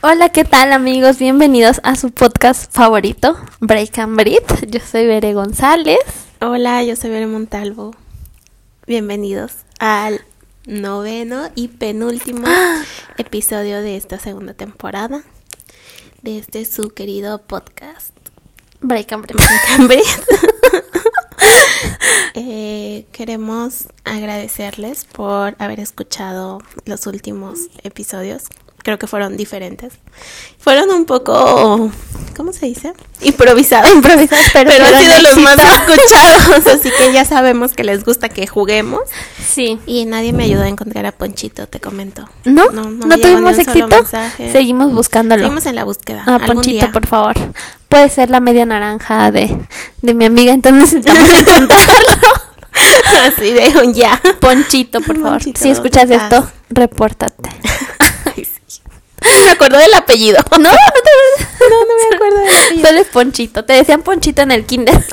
Hola, ¿qué tal amigos? Bienvenidos a su podcast favorito, Break and Breathe. Yo soy Bere González. Hola, yo soy Bere Montalvo. Bienvenidos al noveno y penúltimo episodio de esta segunda temporada de este su querido podcast. Break and Breathe. Break and Breathe. Eh, queremos agradecerles por haber escuchado los últimos episodios. Creo que fueron diferentes. Fueron un poco, ¿cómo se dice? Improvisados. Improvisados, pero, Pero han sido los más escuchados. Así que ya sabemos que les gusta que juguemos. Sí. Y nadie me ayudó a encontrar a Ponchito, te comento. ¿No? No, ¿No, tuvimos éxito? mensaje. Seguimos buscándolo. Seguimos en la búsqueda. Ah, Ponchito, día. por favor. Puede ser la media naranja de, de mi amiga, entonces necesitamos encontrarlo. Así de un ya. Ponchito, por favor. Ponchito, si escuchas ¿dónde estás? esto, repórtate. Me acuerdo del apellido. No, no te No, no me acuerdo del apellido. Solo es Ponchito. Te decían Ponchito en el kinder.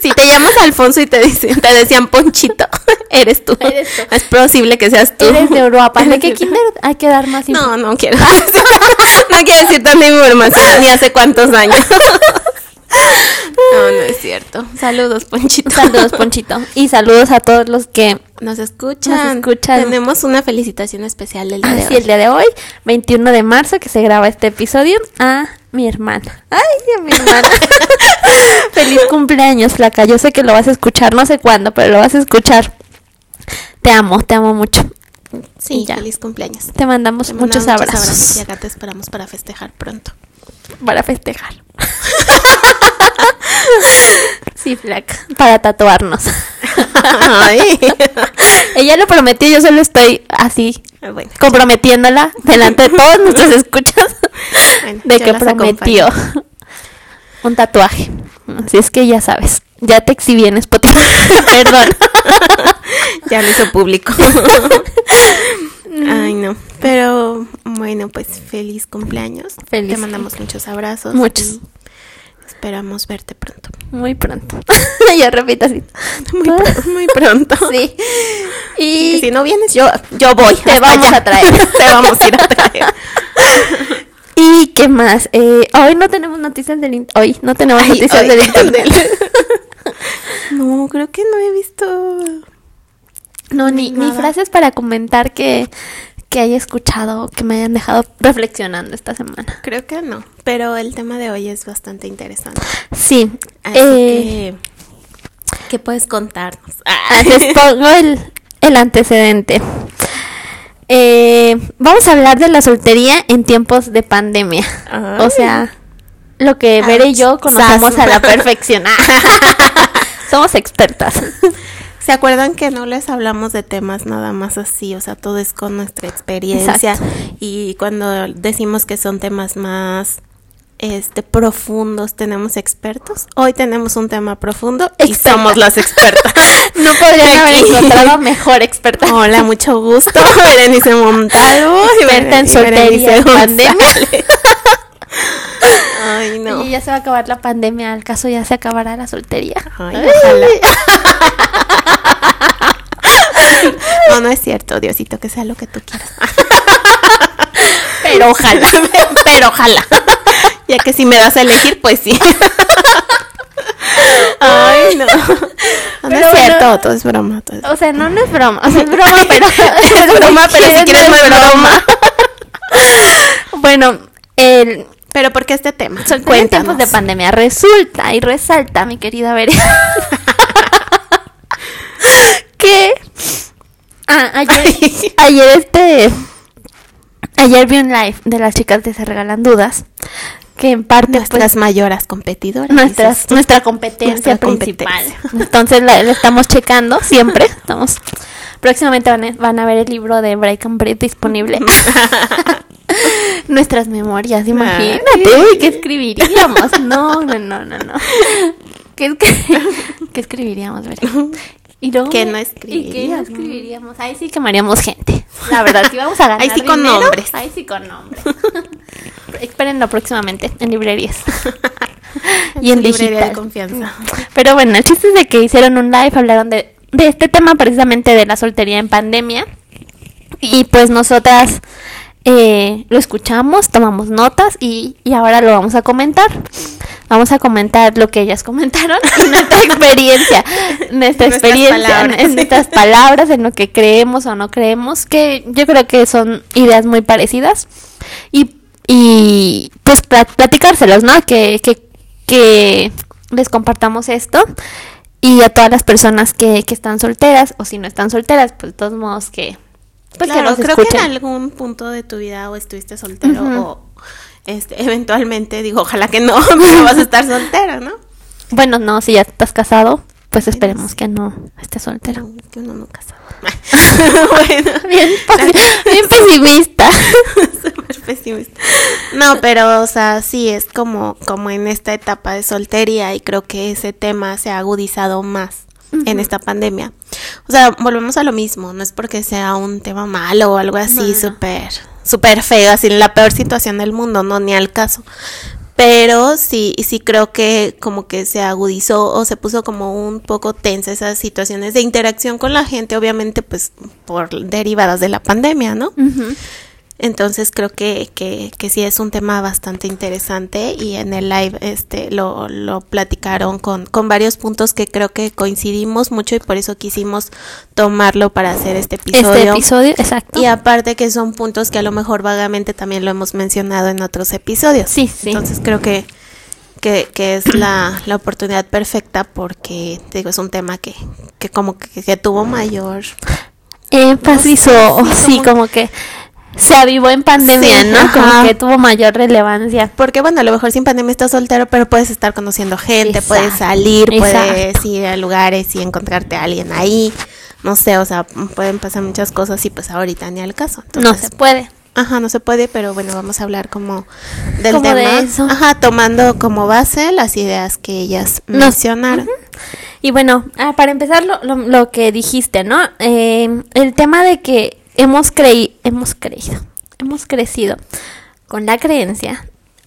Si te llamas Alfonso y te dicen, te decían Ponchito, eres tú. Eres tú. Es posible que seas tú. Eres de Uruapan. ¿De qué de- kinder hay que dar más info? No, no quiero. no quiero decir tanta información ni hace cuántos años. No, no es cierto. Saludos, Ponchito. Saludos, Ponchito. Y saludos a todos los que Nos escuchan. Nos escuchan. Tenemos una felicitación especial del día de Así hoy. el día de hoy, 21 de marzo, que se graba este episodio, a mi hermana. Ay, a mi hermana. Feliz cumpleaños, flaca. Yo sé que lo vas a escuchar, no sé cuándo, pero lo vas a escuchar. Te amo, te amo mucho. Sí, ya. feliz cumpleaños. Te mandamos Te muchos mandamos abrazos Y acá te esperamos para festejar pronto. para festejar. sí, flaca, para tatuarnos. Ay. Ella lo prometió, yo solo estoy así Bueno, comprometiéndola delante de todos nuestros escuchas Bueno, de que prometió un tatuaje. Así es que ya sabes, ya te exhibí en Spotify. Perdón. ya lo hizo público. Ay, no. Pero bueno, pues feliz cumpleaños. Feliz Te mandamos muchos abrazos. Muchos. y Esperamos verte pronto. Muy pronto. ya repito así. Muy, pr- muy pronto. Sí. Y Y si no vienes, yo, yo voy. Te vamos allá. a traer. Te vamos a ir a traer. ¿Y qué más? Eh, hoy no tenemos noticias del hoy no tenemos Ay, noticias ay, del internet. No, creo que no he visto. No, ni, ni frases para comentar que, que haya escuchado o que me hayan dejado reflexionando esta semana. Creo que no. Pero el tema de hoy es bastante interesante. Sí. Así eh, que. ¿Qué puedes contarnos? Ah, Les pongo el, el antecedente. Eh, vamos a hablar de la soltería en tiempos de pandemia. Ay. O sea, lo que Bere y yo conocemos Sas. a la perfección. Somos expertas. ¿Se acuerdan que no les hablamos de temas nada más así? O sea, todo es con nuestra experiencia. Exacto. Y cuando decimos que son temas más este profundos, tenemos expertos. Hoy tenemos un tema profundo y Experta. somos las expertas. No podrían haber encontrado mejor experta. Hola, mucho gusto. Berenice Montalvo. y Experta en y soltería Berenice y pandemia. Ay, no. Y ya se va a acabar la pandemia, al caso ya se acabará la soltería. Ay, ojalá. No, no es cierto, Diosito, que sea lo que tú quieras. Pero ojalá. Pero ojalá. Ya que si me das a elegir, pues sí. Ay, no. No, es cierto, bueno. todo es broma. Todo es... O sea, no, no es broma. O sea, es broma, pero. Es broma, pero si quieres no es broma. Bueno, el, Pero ¿por qué este tema? Son tiempos de pandemia. Resulta y resalta, mi querida Bere, que ah, ayer, ayer este ayer vi un live de las chicas de Se Regalan Dudas que en parte pues, Nuestras mayoras competidoras. nuestras, nuestra competencia Nuestra principal. competencia. Entonces la, la estamos checando siempre. Estamos próximamente van a, van a ver el libro de Break and Breathe disponible. Nuestras memorias, imagínate, uy, ¿qué escribiríamos? No, no, no, no, no. ¿Qué, qué escribiríamos, Bere? Y luego, ¿Qué no ¿Y qué escribiríamos? escribiríamos? Ahí sí quemaríamos gente. La verdad, si vamos a ganar Ahí sí con dinero, nombres. Ahí sí con nombres. Espérenlo próximamente en librerías. y en librería digital. de confianza. Pero bueno, el chiste es de que hicieron un live, hablaron de, de este tema precisamente de la soltería en pandemia. Y pues nosotras eh, lo escuchamos, tomamos notas y, y ahora lo vamos a comentar. Vamos a comentar lo que ellas comentaron y nuestra experiencia, nuestra experiencia, palabras. en nuestras palabras, en lo que creemos o no creemos, que yo creo que son ideas muy parecidas. Y, y pues pla- platicárselos, ¿no? Que, que, que les compartamos esto. Y a todas las personas que, que están solteras, o si no están solteras, pues de todos modos que... Pues claro, que creo que en algún punto de tu vida o estuviste soltero o este, eventualmente, digo, ojalá que no, pero vas a estar soltero, ¿no? Bueno, no, si ya estás casado, pues esperemos que no estés soltero. Pero que uno nunca sabe. bueno, Bien, bien pesimista. súper pesimista. No, pero, o sea, sí, es como, como en esta etapa de soltería y creo que ese tema se ha agudizado más en esta pandemia. O sea, volvemos a lo mismo, no es porque sea un tema malo o algo así No, súper, súper feo, así la peor situación del mundo, no, ni al caso. Pero sí, sí creo que como que se agudizó o se puso como un poco tensa esas situaciones de interacción con la gente, obviamente pues por derivadas de la pandemia, ¿no? Ujú. Entonces creo que, que, que sí es un tema bastante interesante y en el live este lo, lo platicaron con, con varios puntos que creo que coincidimos mucho y por eso quisimos tomarlo para hacer este episodio. Este episodio, exacto. Y aparte que son puntos que a lo mejor vagamente también lo hemos mencionado en otros episodios. Sí, sí. Entonces creo que, que, que es la, la oportunidad perfecta porque te digo, es un tema que, que como que, que tuvo mayor Énfasis No sé, o, sí, como que se avivó en pandemia, Sí, ¿no? Como que tuvo mayor relevancia. Porque bueno, a lo mejor sin pandemia estás soltero, pero puedes estar conociendo gente, Exacto, puedes salir, puedes ir a lugares y encontrarte a alguien ahí. No sé, o sea, pueden pasar muchas cosas y pues ahorita ni al caso. No se puede. Ajá, no se puede, pero bueno, vamos a hablar como del Como tema. de eso. Ajá, tomando como base las ideas que ellas mencionaron. Y bueno, ah, para empezar lo, lo, lo que dijiste, ¿no? Eh, el tema de que hemos creí, hemos creído, hemos crecido con la creencia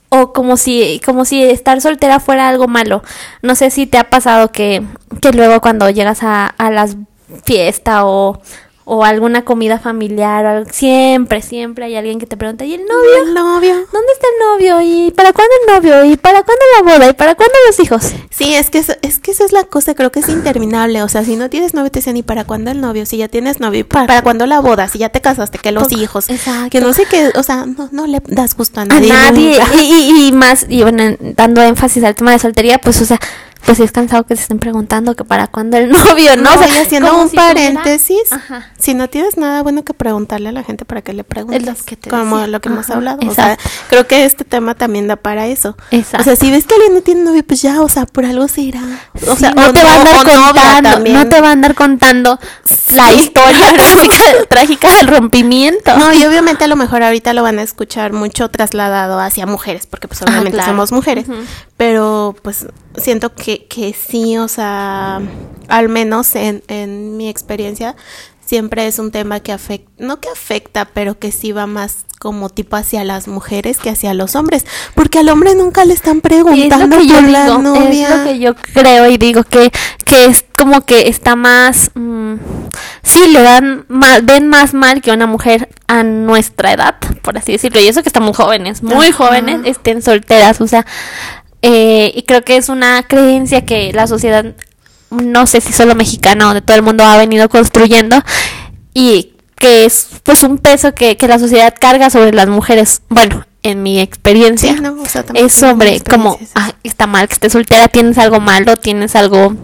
o como si como si estar soltera fuera algo malo. No sé si te ha pasado que, que luego cuando llegas a, a las fiestas o, o alguna comida familiar, o algo- siempre, siempre hay alguien que te pregunta, ¿y el novio? El novio. ¿Dónde está el novio? ¿Y para cuándo el novio? ¿Y para cuándo la boda? ¿Y para cuándo los hijos? Sí, es que, eso, es que esa es la cosa, creo que es interminable. O sea, si no tienes novio, te dicen, ¿y para cuándo el novio? Si ya tienes novio, ¿y para, para cuándo la boda? Si ya te casaste, que los Poco- hijos. Exacto. Que no sé qué, o sea, no, no le das gusto a a nadie. nadie nunca. y, y- y más y bueno en- dando énfasis al tema de soltería pues o sea pues es cansado que se estén preguntando que para cuándo el novio no, No, O sea, y haciendo un si paréntesis, si no tienes nada bueno que preguntarle a la gente para que le lo que te como decía. lo que hemos hablado. O sea, creo que este tema también da para eso. Exacto. O sea, si ves que alguien no tiene novio, pues ya, o sea, por algo se irá. O Sí, sea, no o te va a andar contando no te va a andar contando la historia trágica, trágica del rompimiento No, y obviamente a lo mejor ahorita lo van a escuchar mucho trasladado hacia mujeres, porque pues obviamente claro. somos mujeres. Pero pues siento que, que sí, o sea, al menos en, en mi experiencia, siempre es un tema que afecta, no que afecta, pero que sí va más como tipo hacia las mujeres que hacia los hombres, porque al hombre nunca le están es preguntando yo por la digo, novia. es lo que yo creo y digo que, que es como que está más, mm, sí, le dan mal, ven más mal que una mujer a nuestra edad, por así decirlo, y eso que estamos jóvenes, muy Ajá. jóvenes, estén solteras, o sea, eh, y creo que es una creencia que la sociedad, no sé si solo mexicana o de todo el mundo ha venido construyendo y que es pues un peso que, que la sociedad carga sobre las mujeres, bueno, en mi experiencia Sí, no, o sea, también es sobre como. "Ah, está mal que estés soltera, tienes algo malo, tienes algo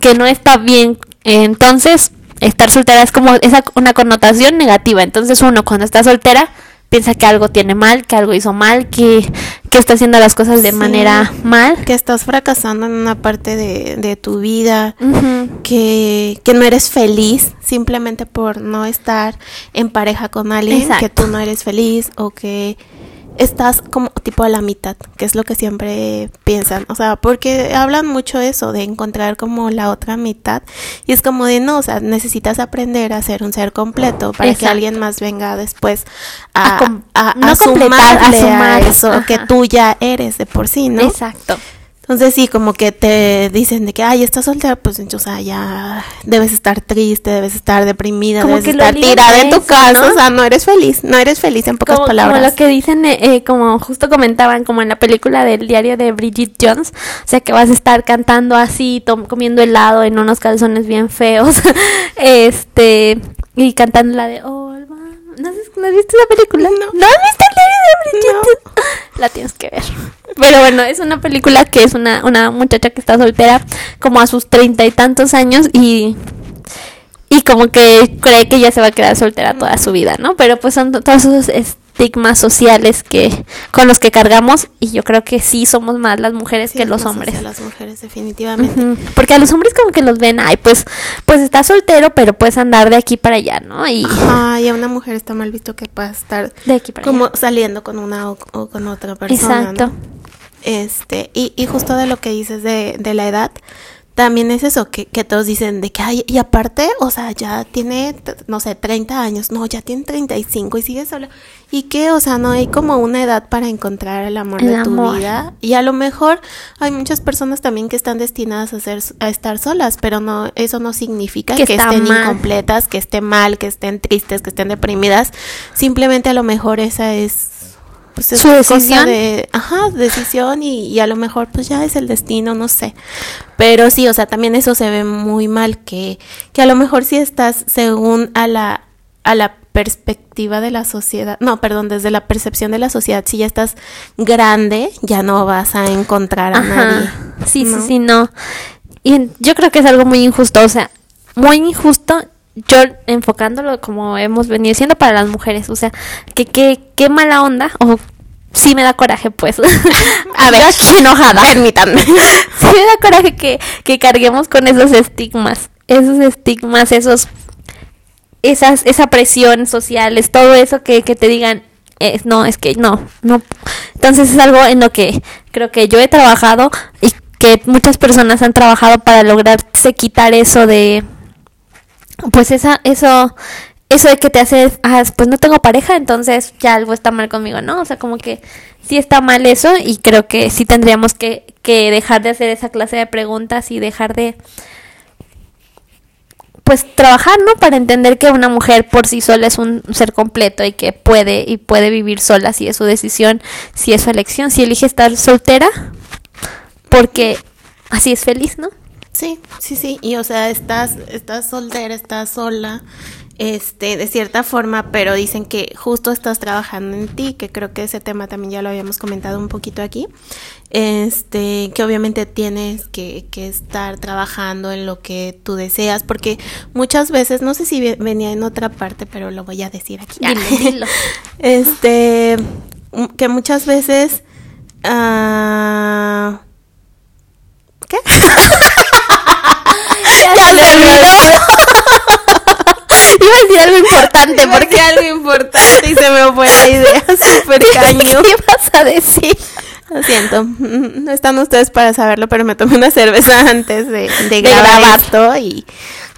que no está bien. Entonces, estar soltera es como esa una connotación negativa. Entonces, uno cuando está soltera piensa que algo tiene mal, que algo hizo mal, que, que está haciendo las cosas de Sí. manera mal. que estás fracasando en una parte de, de tu vida, que, que no eres feliz simplemente por no estar en pareja con alguien, Exacto. que tú no eres feliz o que estás como tipo a la mitad, que es lo que siempre piensan, o sea, porque hablan mucho eso de encontrar como la otra mitad y es como de no, o sea, necesitas aprender a ser un ser completo para que alguien más venga después A a, com- a, no a completar, sumar, eso ajá. que tú ya eres de por sí, ¿no? Exacto. Entonces sí, como que te dicen de que, ay, estás soltera, pues, o sea, ya debes estar triste, debes estar deprimida, Como debes que estar tirada en tu casa, ¿no? o sea, no eres feliz, no eres feliz en pocas como, palabras. como lo que dicen, eh, eh, como justo comentaban, como en la película del diario de Bridget Jones, o sea que vas a estar cantando así, comiendo helado en unos calzones bien feos, este, y cantando la de, oh, Alba", ¿no has, no has visto esa película? No. ¿No has visto el diario de Bridget No. La tienes que ver. Pero bueno, es una película que es una, una muchacha que está soltera como a sus treinta y tantos años y y como que cree que ya se va a quedar soltera toda su vida, ¿no? Pero pues son to- todos esos estigmas sociales que con los que cargamos y yo creo que sí somos más las mujeres Sí, que los hombres. las mujeres, definitivamente. Porque a los hombres como que los ven, ay, pues pues está soltero, pero puedes andar de aquí para allá, ¿no? Y Ajá, y a una mujer está mal visto que pueda estar de aquí para como allá. saliendo con una o, o con otra persona. Exacto. ¿no? Este, y, y justo de lo que dices de, de la edad, también es eso, que, que todos dicen de que, ay, y aparte, o sea, ya tiene, no sé, 30 años, no, ya tiene 35 y sigue sola. Y que, o sea, no hay como una edad para encontrar el amor El de tu amor. vida. Y a lo mejor hay muchas personas también que están destinadas a, ser, a estar solas, pero no, eso no significa Que estén mal. incompletas, que estén mal, que estén tristes, que estén deprimidas. Simplemente a lo mejor esa es pues es Su decisión. de, ajá, decisión y, y a lo mejor pues ya es el destino, no sé. Pero sí, o sea, también eso se ve muy mal que, que a lo mejor si estás según a la, a la perspectiva de la sociedad, no, perdón, desde la percepción de la sociedad, si ya estás grande, ya no vas a encontrar a nadie. Sí, ¿no? sí, sí, no. Y yo creo que es algo muy injusto, o sea, muy injusto. Yo enfocándolo como hemos venido diciendo para las mujeres, o sea, que qué qué mala onda o sí me da coraje, pues. A ver, aquí enojada. Permítanme. sí me da coraje que, que carguemos con esos estigmas, esos estigmas, esos, esas, esa presión social, es todo eso que, que te digan, es, no, es que no, no. Entonces es algo en lo que creo que yo he trabajado y que muchas personas han trabajado para lograrse quitar eso de, pues esa, eso, eso de que te hace, ah, pues no tengo pareja, entonces ya algo está mal conmigo, ¿no? O sea, como que sí está mal eso y creo que sí tendríamos que, que dejar de hacer esa clase de preguntas y dejar de, pues trabajar, ¿no? Para entender que una mujer por sí sola es un ser completo y que puede y puede vivir sola si es su decisión, si es su elección, si elige estar soltera, porque así es feliz, ¿no? Sí, sí, sí. Y o sea, estás, estás soltera, estás sola, este, de cierta forma, pero dicen que justo estás trabajando en ti, que creo que ese tema también ya lo habíamos comentado un poquito aquí. Este, que obviamente tienes que, que estar trabajando en lo que tú deseas, porque muchas veces, no sé si ve- venía en otra parte, pero lo voy a decir aquí. Dilo, dilo. Este, que muchas veces, ah, ¿qué? Ya se me olvidó. Iba a decir algo importante porque porque algo importante y se me fue la idea súper caño. ¿Qué ibas a decir? Lo siento, mm, no están ustedes para saberlo, pero me tomé una cerveza antes de, de De grabar, grabar. esto y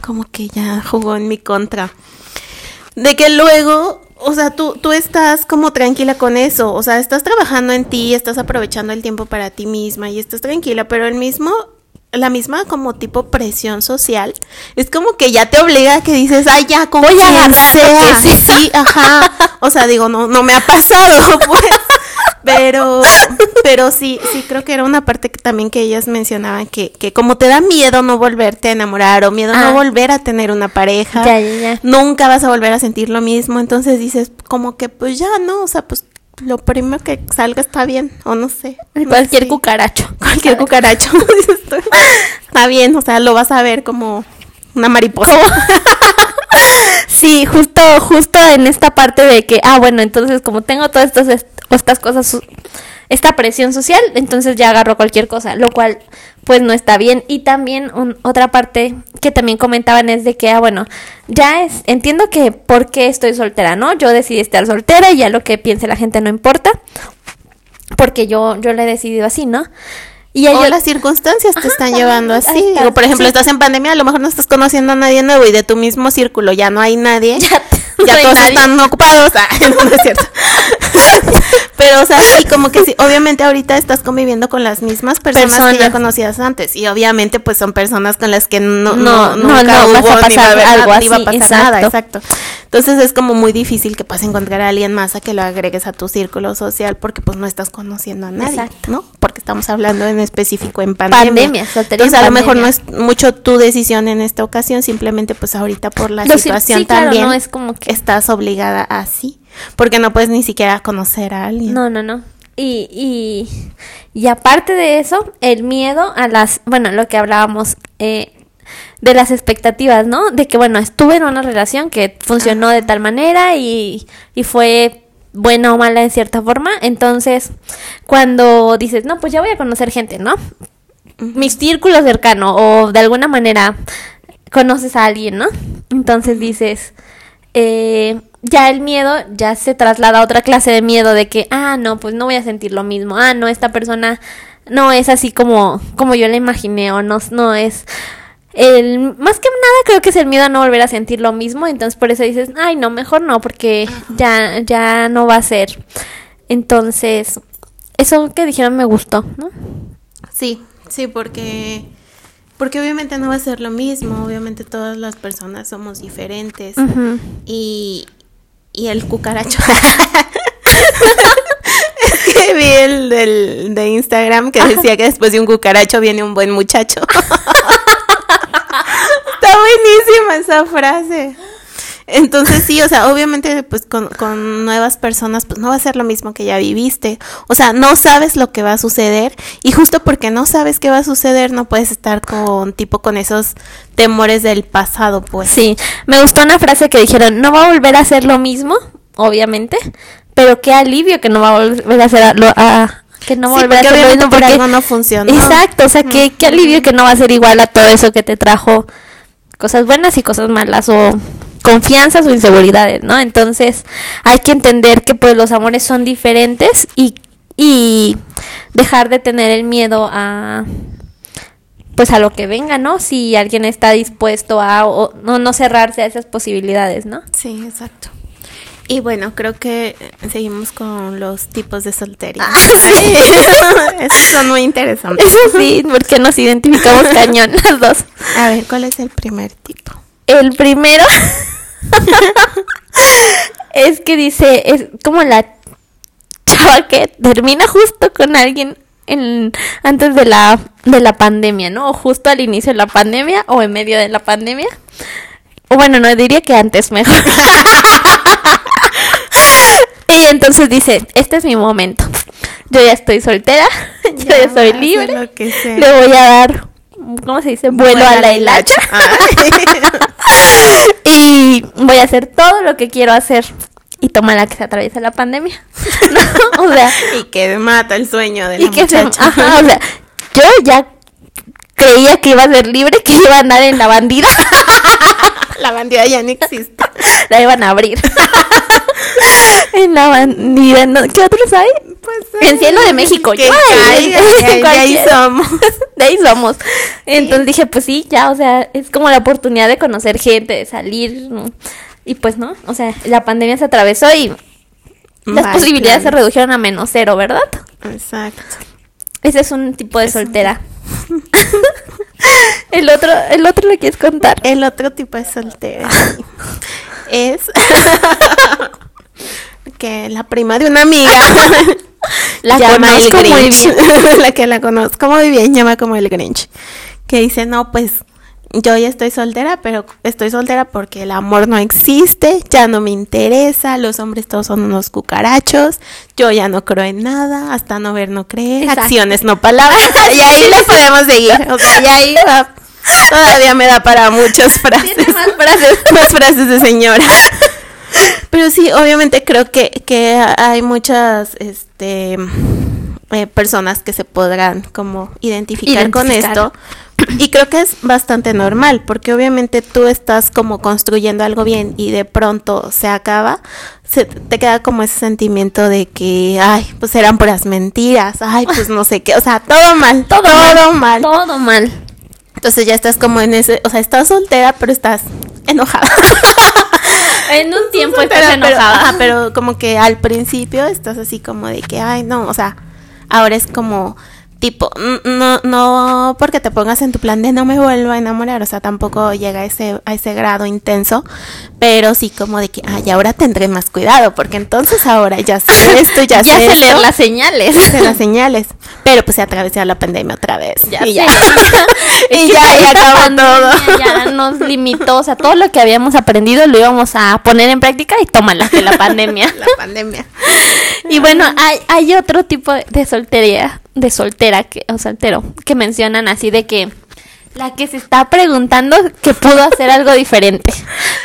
como que ya jugó en mi contra. De que luego, o sea, tú, tú estás como tranquila con eso, o sea, estás trabajando en ti, estás aprovechando el tiempo para ti misma y estás tranquila, pero el mismo, la misma como tipo presión social, es como que ya te obliga a que dices, ay, ya, como Voy a lo sea". que sea. Sí, ajá. O sea, digo, no, no me ha pasado, pues. Pero, pero sí, sí creo que era una parte que también que ellas mencionaban que, que como te da miedo no volverte a enamorar o miedo Ah. no volver a tener una pareja, Ya, ya, ya. nunca vas a volver a sentir lo mismo, entonces dices como que pues ya no, o sea, pues lo primero que salga está bien, o no sé. no Cualquier sé. cucaracho. Cualquier cucaracho. está bien, o sea, lo vas a ver como una mariposa. Sí, justo, justo en esta parte de que, ah, bueno, entonces como tengo todas estas, est- estas cosas, esta presión social, entonces ya agarro cualquier cosa, lo cual pues no está bien. Y también un- otra parte que también comentaban es de que, ah, bueno, ya es, entiendo que por qué estoy soltera, ¿no? Yo decidí estar soltera y ya lo que piense la gente no importa, porque yo, yo lo he decidido así, ¿no? Y O las circunstancias te Ajá, están llevando así. está, Digo, por ejemplo, sí. estás en pandemia, a lo mejor no estás conociendo a nadie nuevo y de tu mismo círculo ya no hay nadie. Ya, Ya, no todos nadie. están ocupados. Ah, no, no es cierto. Pero, o sea, sí, como que sí, obviamente ahorita estás conviviendo con las mismas personas, que ya conocías antes y obviamente pues son personas con las que no, No, nunca no, vas a hubo ni va a pasar haber algo va a así, pasar nada, exacto. exacto. Entonces es como muy difícil que puedas encontrar a alguien más a que lo agregues a tu círculo social porque pues no estás conociendo a nadie, Exacto. ¿no? Porque estamos hablando en específico en pandemia. Pandemia, Entonces en a lo mejor no es mucho tu decisión en esta ocasión, simplemente pues ahorita por la situación sí, claro, también no es como que- estás obligada a sí, porque no puedes ni siquiera conocer a alguien. No, no, no. Y, y, y aparte de eso, el miedo a las, bueno, lo que hablábamos eh, de las expectativas, ¿no? De que, bueno, estuve en una relación que funcionó de tal manera y, y fue buena o mala en cierta forma. Entonces, cuando dices, no, pues ya voy a conocer gente, ¿no? Mi círculo cercano o de alguna manera conoces a alguien, ¿no? Entonces dices, eh, ya el miedo ya se traslada a otra clase de miedo de que, ah, no, pues no voy a sentir lo mismo, ah, no, esta persona no es así como, como yo la imaginé o no, no es... El, más que nada creo que es el miedo a no volver a sentir lo mismo, entonces por eso dices, ay, no, mejor no, porque ya, ya no va a ser. Entonces, eso que dijeron me gustó, ¿no? Sí, sí, porque porque obviamente no va a ser lo mismo, obviamente todas las personas somos diferentes Ujú. y y el cucaracho. es que vi el del, de Instagram que decía que después de un cucaracho viene un buen muchacho. Está buenísima esa frase. Entonces sí, o sea, obviamente pues con, con nuevas personas pues no va a ser lo mismo que ya viviste. O sea, no sabes lo que va a suceder y justo porque no sabes qué va a suceder no puedes estar con tipo con esos temores del pasado, pues. Sí, me gustó una frase que dijeron, no va a volver a ser lo mismo, obviamente, pero qué alivio que no va a volver a ser a- lo, a- que no va a volver a ser lo mismo por porque algo no funcionó. Exacto, o sea, qué, qué alivio que no va a ser igual a todo eso que te trajo cosas buenas y cosas malas o confianzas o inseguridades, ¿no? Entonces, hay que entender que pues los amores son diferentes y y dejar de tener el miedo a pues a lo que venga, ¿no? Si alguien está dispuesto a o no, no cerrarse a esas posibilidades, ¿no? Sí, exacto. Y bueno, creo que seguimos con los tipos de soltería. Esos son muy interesantes. Eso sí, porque nos identificamos cañón las dos. A ver, ¿cuál es el primer tipo? El primero es que dice, es como la chava que termina justo con alguien en, antes de la, de la pandemia, ¿no? O justo al inicio de la pandemia o en medio de la pandemia. O bueno, no diría que antes mejor. y entonces dice, este es mi momento. Yo ya estoy soltera, yo ya, soy libre. lo que sea. Le voy a dar, ¿cómo se dice? Vuelo a la hilacha. y voy a hacer todo lo que quiero hacer. Y toma la que se atraviesa la pandemia. ¿No? O sea, y que mata el sueño de la y que se, muchacha. ajá, o sea, yo ya creía que iba a ser libre, que iba a andar en la bandida. la bandida ya no existe. la iban a abrir. en la bandida, ¿no? ¿qué otros hay? Pues, En Cielo de México. Que caiga, de ahí somos. De ahí somos. Entonces dije, pues sí, ya, o sea, es como la oportunidad de conocer gente, de salir. Y pues no, o sea, la pandemia se atravesó y las posibilidades se redujeron a menos cero, ¿verdad? Exacto. Ese es un tipo de soltera. el otro, el otro lo quieres contar. El otro tipo de soltera es que la prima de una amiga La llama el conozco muy Grinch. la que la conozco muy bien llama como el Grinch. Que dice, no, pues yo ya estoy soltera, pero estoy soltera porque el amor no existe, ya no me interesa, los hombres todos son unos cucarachos, yo ya no creo en nada, hasta no ver, no creer, Exacto. acciones, no palabras, y ahí le podemos seguir, o sea, y ahí va, todavía me da para muchas frases, Tiene más frases. más frases de señora. Pero sí, obviamente creo que, que hay muchas este eh, personas que se podrán como identificar, con esto. Y creo que es bastante normal, porque obviamente tú estás como construyendo algo bien y de pronto se acaba, se, te queda como ese sentimiento de que, ay, pues eran puras mentiras, ay, pues no sé qué, o sea, todo mal, todo, mal. Todo mal. Entonces ya estás como en ese, o sea, estás soltera, pero estás enojada. En un tiempo Pero- estás pero, enojada. ajá, pero como que al principio estás así como de que, ay, no, o sea, ahora es como tipo, no, no porque te pongas en tu plan de no me vuelvo a enamorar, o sea, tampoco llega a ese, a ese grado intenso, pero sí como de que, ay, ahora tendré más cuidado, porque entonces ahora ya sé esto, ya, ya sé sé leer las señales. ya sé las señales, pero pues se atravesó la pandemia otra vez. Ya y sé. ya, y ya, y esta acabó todo. Ya nos limitó, o sea, todo lo que habíamos aprendido lo íbamos a poner en práctica y tómala de la pandemia. La pandemia. Y bueno, hay, hay otro tipo de soltería, de soltera que, o soltero, que mencionan así de que la que se está preguntando que pudo hacer algo diferente.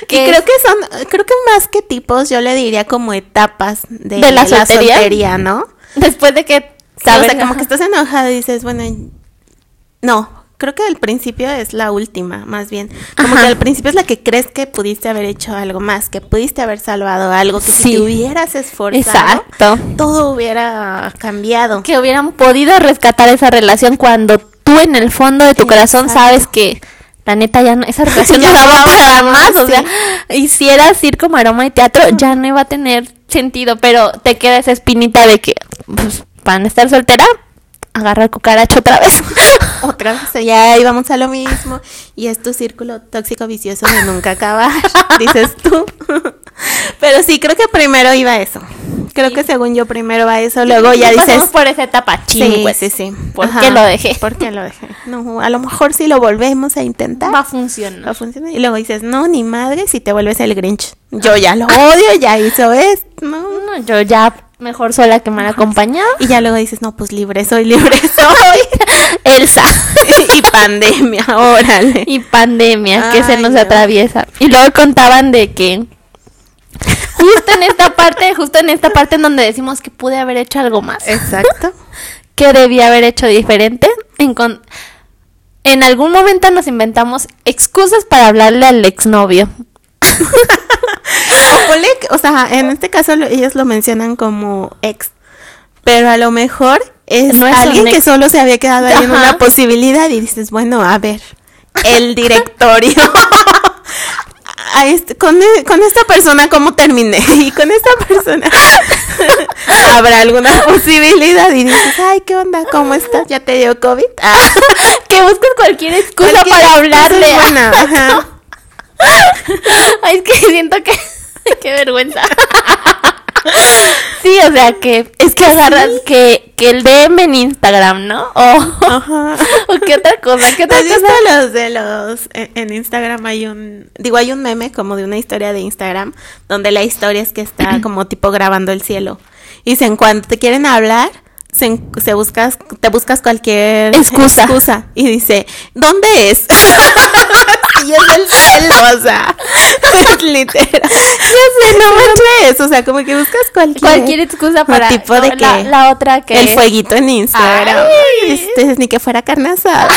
Que creo que son, creo que más que tipos, yo le diría como etapas de, ¿De la soltería? ¿no? después de que Sí, o sabes, sea, como que estás enojada y dices, bueno, no, creo que al principio es la última, más bien. Como Ajá. que al principio es la que crees que pudiste haber hecho algo más, que pudiste haber salvado algo, que Sí. si te hubieras esforzado, Exacto. todo hubiera cambiado. que hubieran podido rescatar esa relación cuando tú en el fondo de tu corazón sabes que la neta ya no, esa relación Ya no daba para más, o sea, hicieras circo, maroma y teatro, ya no iba a tener sentido, pero te queda esa espinita de que, pues, para no estar soltera, agarra el cucaracho otra vez. Otra vez, ya íbamos a lo mismo. Y es tu círculo tóxico vicioso de nunca acabar, dices tú. Pero sí, creo que primero iba eso. Creo que según yo primero va eso, luego ya dices... Por esa etapa, Sí, chingües. sí, sí. ¿Por Ajá. qué lo dejé? ¿Por qué lo dejé? No, a lo mejor si lo volvemos a intentar. Va a Va a funcionar. funcionar. Y luego dices, no, ni madre si te vuelves el Grinch. Yo ya lo odio, ya hizo esto. No. No, yo ya mejor sola que mal acompañada. Y ya luego dices, no, pues libre soy, libre soy. Elsa. y pandemia, órale. y pandemia que se nos no. atraviesa. Y luego contaban de que justo en esta parte, justo en esta parte en donde decimos que pude haber hecho algo más, Exacto. que debía haber hecho diferente, en, con- en algún momento nos inventamos excusas para hablarle al exnovio. O, sea, en este caso lo- ellos lo mencionan como ex. Pero a lo mejor es, No es un alguien que solo se había quedado ahí en una posibilidad y dices, bueno, a ver, el directorio. A este- con, e- con esta persona, ¿cómo terminé? Y con esta persona habrá alguna posibilidad. Y dices, ay, ¿qué onda? ¿Cómo estás? ¿Ya te dio COVID? Ah, que buscas cualquier excusa cualquier para es buena, ajá. Ay, es que siento que qué vergüenza. Sí, o sea que es que agarras que, que el DM en Instagram, ¿no? O, Ajá. o qué otra cosa, qué otra ¿Has visto cosa. los de los en, en Instagram hay un digo hay un meme como de una historia de Instagram donde la historia es que está como tipo grabando el cielo y dicen cuando te quieren hablar se, se buscas te buscas cualquier Excusa. y dice ¿dónde es? y es el o sea literal ya sé no manches o sea como que buscas cualquier Cualquier excusa para tipo de no, la, que la otra que el fueguito en Instagram Ay. Este, ni que fuera carne asada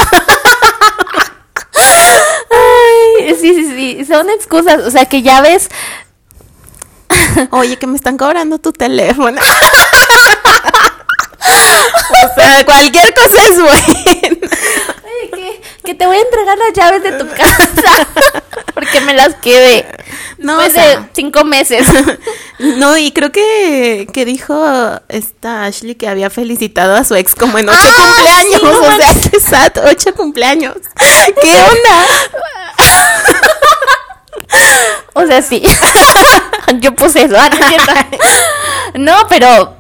Ay, sí, sí, sí, son excusas, o sea que ya ves Oye, que me están cobrando tu teléfono. o sea, cualquier cosa es buena. Que, te voy a entregar las llaves de tu casa porque me las quedé No, o sea, de cinco meses. no, y creo que, que dijo esta Ashley que había felicitado a su ex como en ocho Ah, cumpleaños. sí, no o sea, qué sad, ocho cumpleaños. ¿Qué onda? O sea, sí. Yo puse eso. ah. No, pero.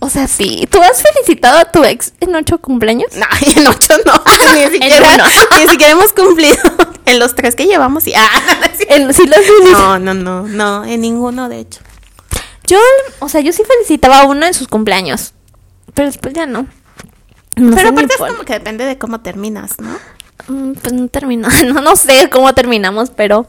O sea, sí. ¿Tú has felicitado a tu ex en ocho cumpleaños? No, en ocho no. Ni En siquiera, ni siquiera hemos cumplido. En los tres que llevamos, sí. Ah, no, es cierto. En- sí lo has felicitado. no, no, no, no, en ninguno, de hecho. Yo, o sea, yo sí felicitaba a uno en sus cumpleaños. Pero después ya no. No Pero ni aparte es como que depende de cómo terminas, ¿no? Mm, Pues no terminó. No, no sé cómo terminamos, pero.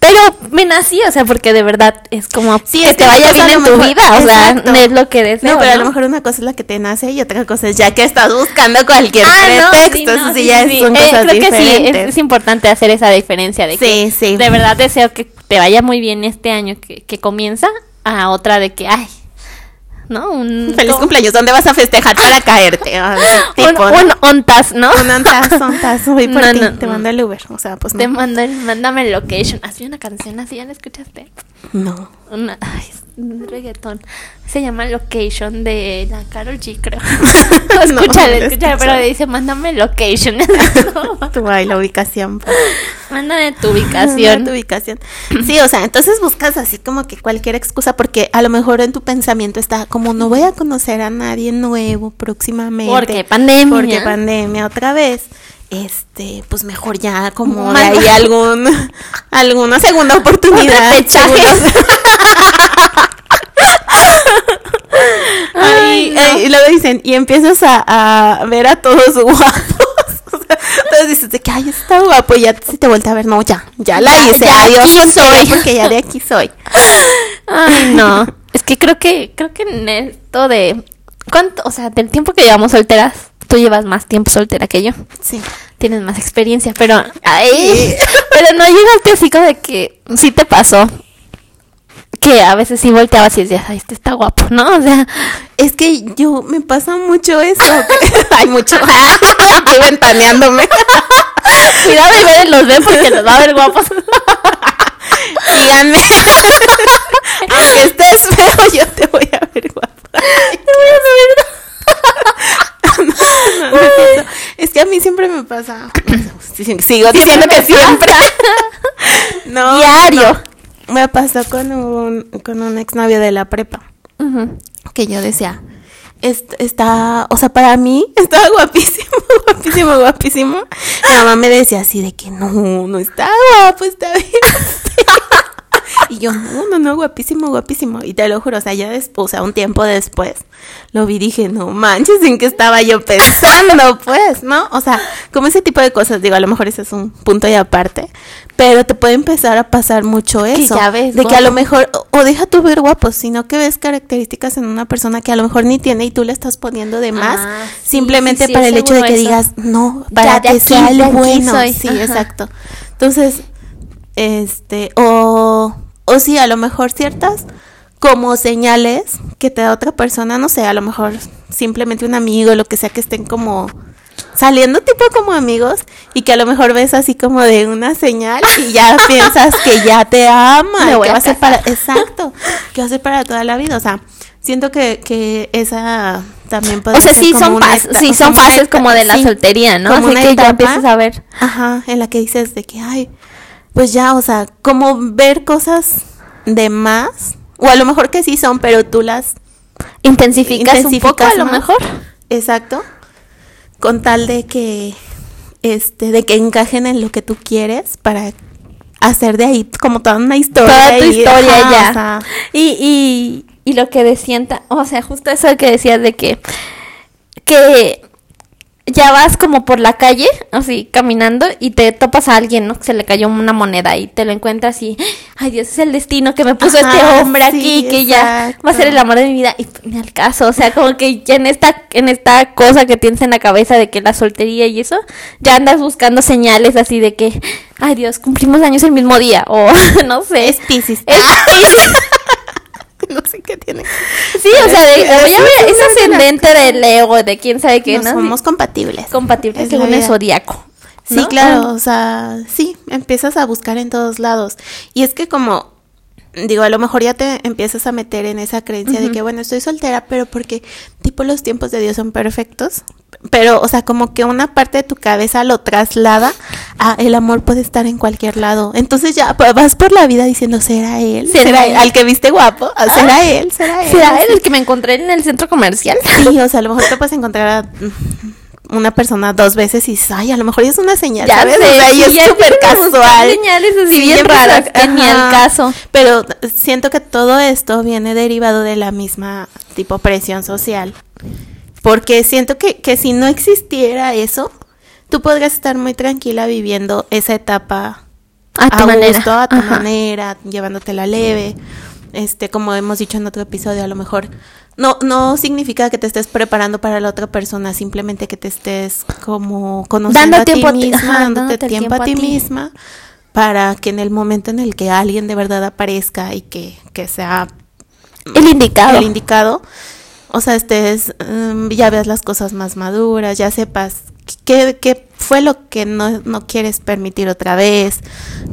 Pero me nací, o sea, porque de verdad es como Sí, que es te vaya bien en tu mejor- vida, o sea, Exacto. no es lo que deseo. No, pero a lo mejor una cosa es la que te nace y otra cosa es ya que estás buscando cualquier Ah, no, pretexto. eso no, sí, sí, ya sí. son Eh, cosas creo que sí, es, es importante hacer esa diferencia de que sí. de verdad deseo que te vaya muy bien este año que, que comienza a otra de que, ay, ¿no? Un, Feliz cumpleaños, ¿dónde vas a festejar para caerte? Un, tipo, un ontas, ¿no? un ontas, ontas, voy por No, ti, no, te no. mando el Uber, o sea, pues Te mando el, mándame el location. Así una canción así, ¿ya la escuchaste? No. Una, ay, es un reggaetón. Se llama Location de la Carol G, creo. Escúchale, escúchale, pero dice, mándame location. Tú, ay, la ubicación. pues. Mándame tu Dame ubicación. tu ubicación. Sí, o sea, entonces buscas así como que cualquier excusa porque a lo mejor en tu pensamiento está como no voy a conocer a nadie nuevo próximamente. Porque pandemia. Porque pandemia otra vez. Este, pues mejor ya como de Manda- ahí algún alguna segunda oportunidad. Ay, Ay, y luego dicen, y empiezas a, a ver a todos guapos. Entonces dices de que, ay, está guapo, y ya se te vuelve a ver, no, ya, ya la hice, ya adiós aquí soy. porque ya de aquí soy. Ay, no. Es que creo que, creo que en esto de. ¿Cuánto? O sea, del tiempo que llevamos solteras, tú llevas más tiempo soltera que yo. Sí. Tienes más experiencia, pero. Ay, pero no llegaste así como de que sí te pasó. Que a veces sí volteabas y decías, ay, este está guapo, ¿no? O sea, Es que yo, me pasa mucho eso. que- Ay, mucho. Estoy ventaneándome. cuidado de ver en los ven porque los va a ver guapos. Síganme. Aunque estés feo, yo te voy a ver guapo. No, no, no es eso. Es que a mí siempre me pasa. Sigo diciendo que siempre. No, Diario. Me pasó con un, con un exnovio de la prepa. Que yo decía, "Est- está, o sea, para mí estaba guapísimo, guapísimo, guapísimo. Mi mamá me decía así de que no, no está guapo, está bien. Y yo, no, no, no, guapísimo, guapísimo. Y te lo juro, o sea, ya después, o sea, un tiempo después, lo vi y dije, no manches, ¿en qué estaba yo pensando? Pues, ¿no? O sea, como ese tipo de cosas, digo, a lo mejor ese es un punto y aparte, pero te puede empezar a pasar mucho eso. ya ves de que a lo mejor, o- deja tu ver guapo, sino que ves características en una persona que a lo mejor ni tiene y tú le estás poniendo de más, Ah, sí, simplemente sí, sí, para el hecho de que eso. digas, no, para que aquí, sea el bueno. Sí, Ajá. exacto. Entonces, este, o, o sí, a lo mejor ciertas como señales que te da otra persona, no sé, a lo mejor simplemente un amigo, lo que sea que estén como saliendo tipo como amigos y que a lo mejor ves así como de una señal y ya piensas que ya te ama, Me y voy que a va a ser para, exacto, que va a ser para toda la vida, o sea, siento que, que esa también puede O sea, ser sí como son, una sí son fases como de la sí, soltería, ¿no? como Así una que ya empiezas a ver. Ajá, en la que dices de que, ay, pues ya, o sea, como ver cosas de más, o a lo mejor que sí son, pero tú las Intensificas, un poco a lo más. mejor. Exacto. Con tal de que, este, de que encajen en lo que tú quieres para hacer de ahí como toda una historia. Toda tu y- historia ajá, ya. o sea, Y, y, y lo que decían, o sea, justo eso que decías de que, que ya vas como por la calle, así caminando, y te topas a alguien, ¿no? Que se le cayó una moneda y te lo encuentras y, ay Dios, es el destino que me puso Ajá, este hombre sí, aquí, que ya va a ser el amor de mi vida. Y ni al caso, o sea, como que ya en esta, en esta cosa que tienes en la cabeza de que la soltería y eso, ya andas buscando señales así de que, ay Dios, cumplimos años el mismo día, o no sé. es Pisces. Es- no sé qué tiene. Sí, o sea, de, Es- es- mira, ascendente de Leo, de quién sabe qué, No ¿no? somos compatibles. compatibles Es según el zodiaco. Sí, claro, Ah. o sea, sí, empiezas a buscar en todos lados. Y es que como, digo, a lo mejor ya te empiezas a meter en esa creencia de que, bueno, estoy soltera, pero porque tipo los tiempos de Dios son perfectos. Pero, o sea, como que una parte de tu cabeza lo traslada a el amor puede estar en cualquier lado. Entonces ya vas por la vida diciendo, ¿será él? ¿Será ¿Será, él? Al que viste guapo, Ah, ¿será él? ¿Será él? ¿Será él el que me encontré en el centro comercial? Sí, o sea, a lo mejor te puedes encontrar a una persona dos veces y dices, ay, a lo mejor es una señal, Ya ¿sabes? sé, o sea, y es súper casual. señales así Sí, bien raras ni al caso. Pero siento que todo esto viene derivado de la misma tipo presión social. Porque siento que, que si no existiera eso, tú podrías estar muy tranquila viviendo esa etapa A tu manera. gusto, a tu Ajá. manera, llevándotela leve. Este, como hemos dicho en otro episodio, a lo mejor no no significa que te estés preparando para la otra persona, simplemente que te estés como conociendo Dando a ti misma, ajá, dándote tiempo, tiempo a ti misma para que en el momento en el que alguien de verdad aparezca y que, que sea El indicado. el indicado, O sea, estés, mm, ya veas las cosas más maduras, ya sepas qué, qué fue lo que no, no quieres permitir otra vez,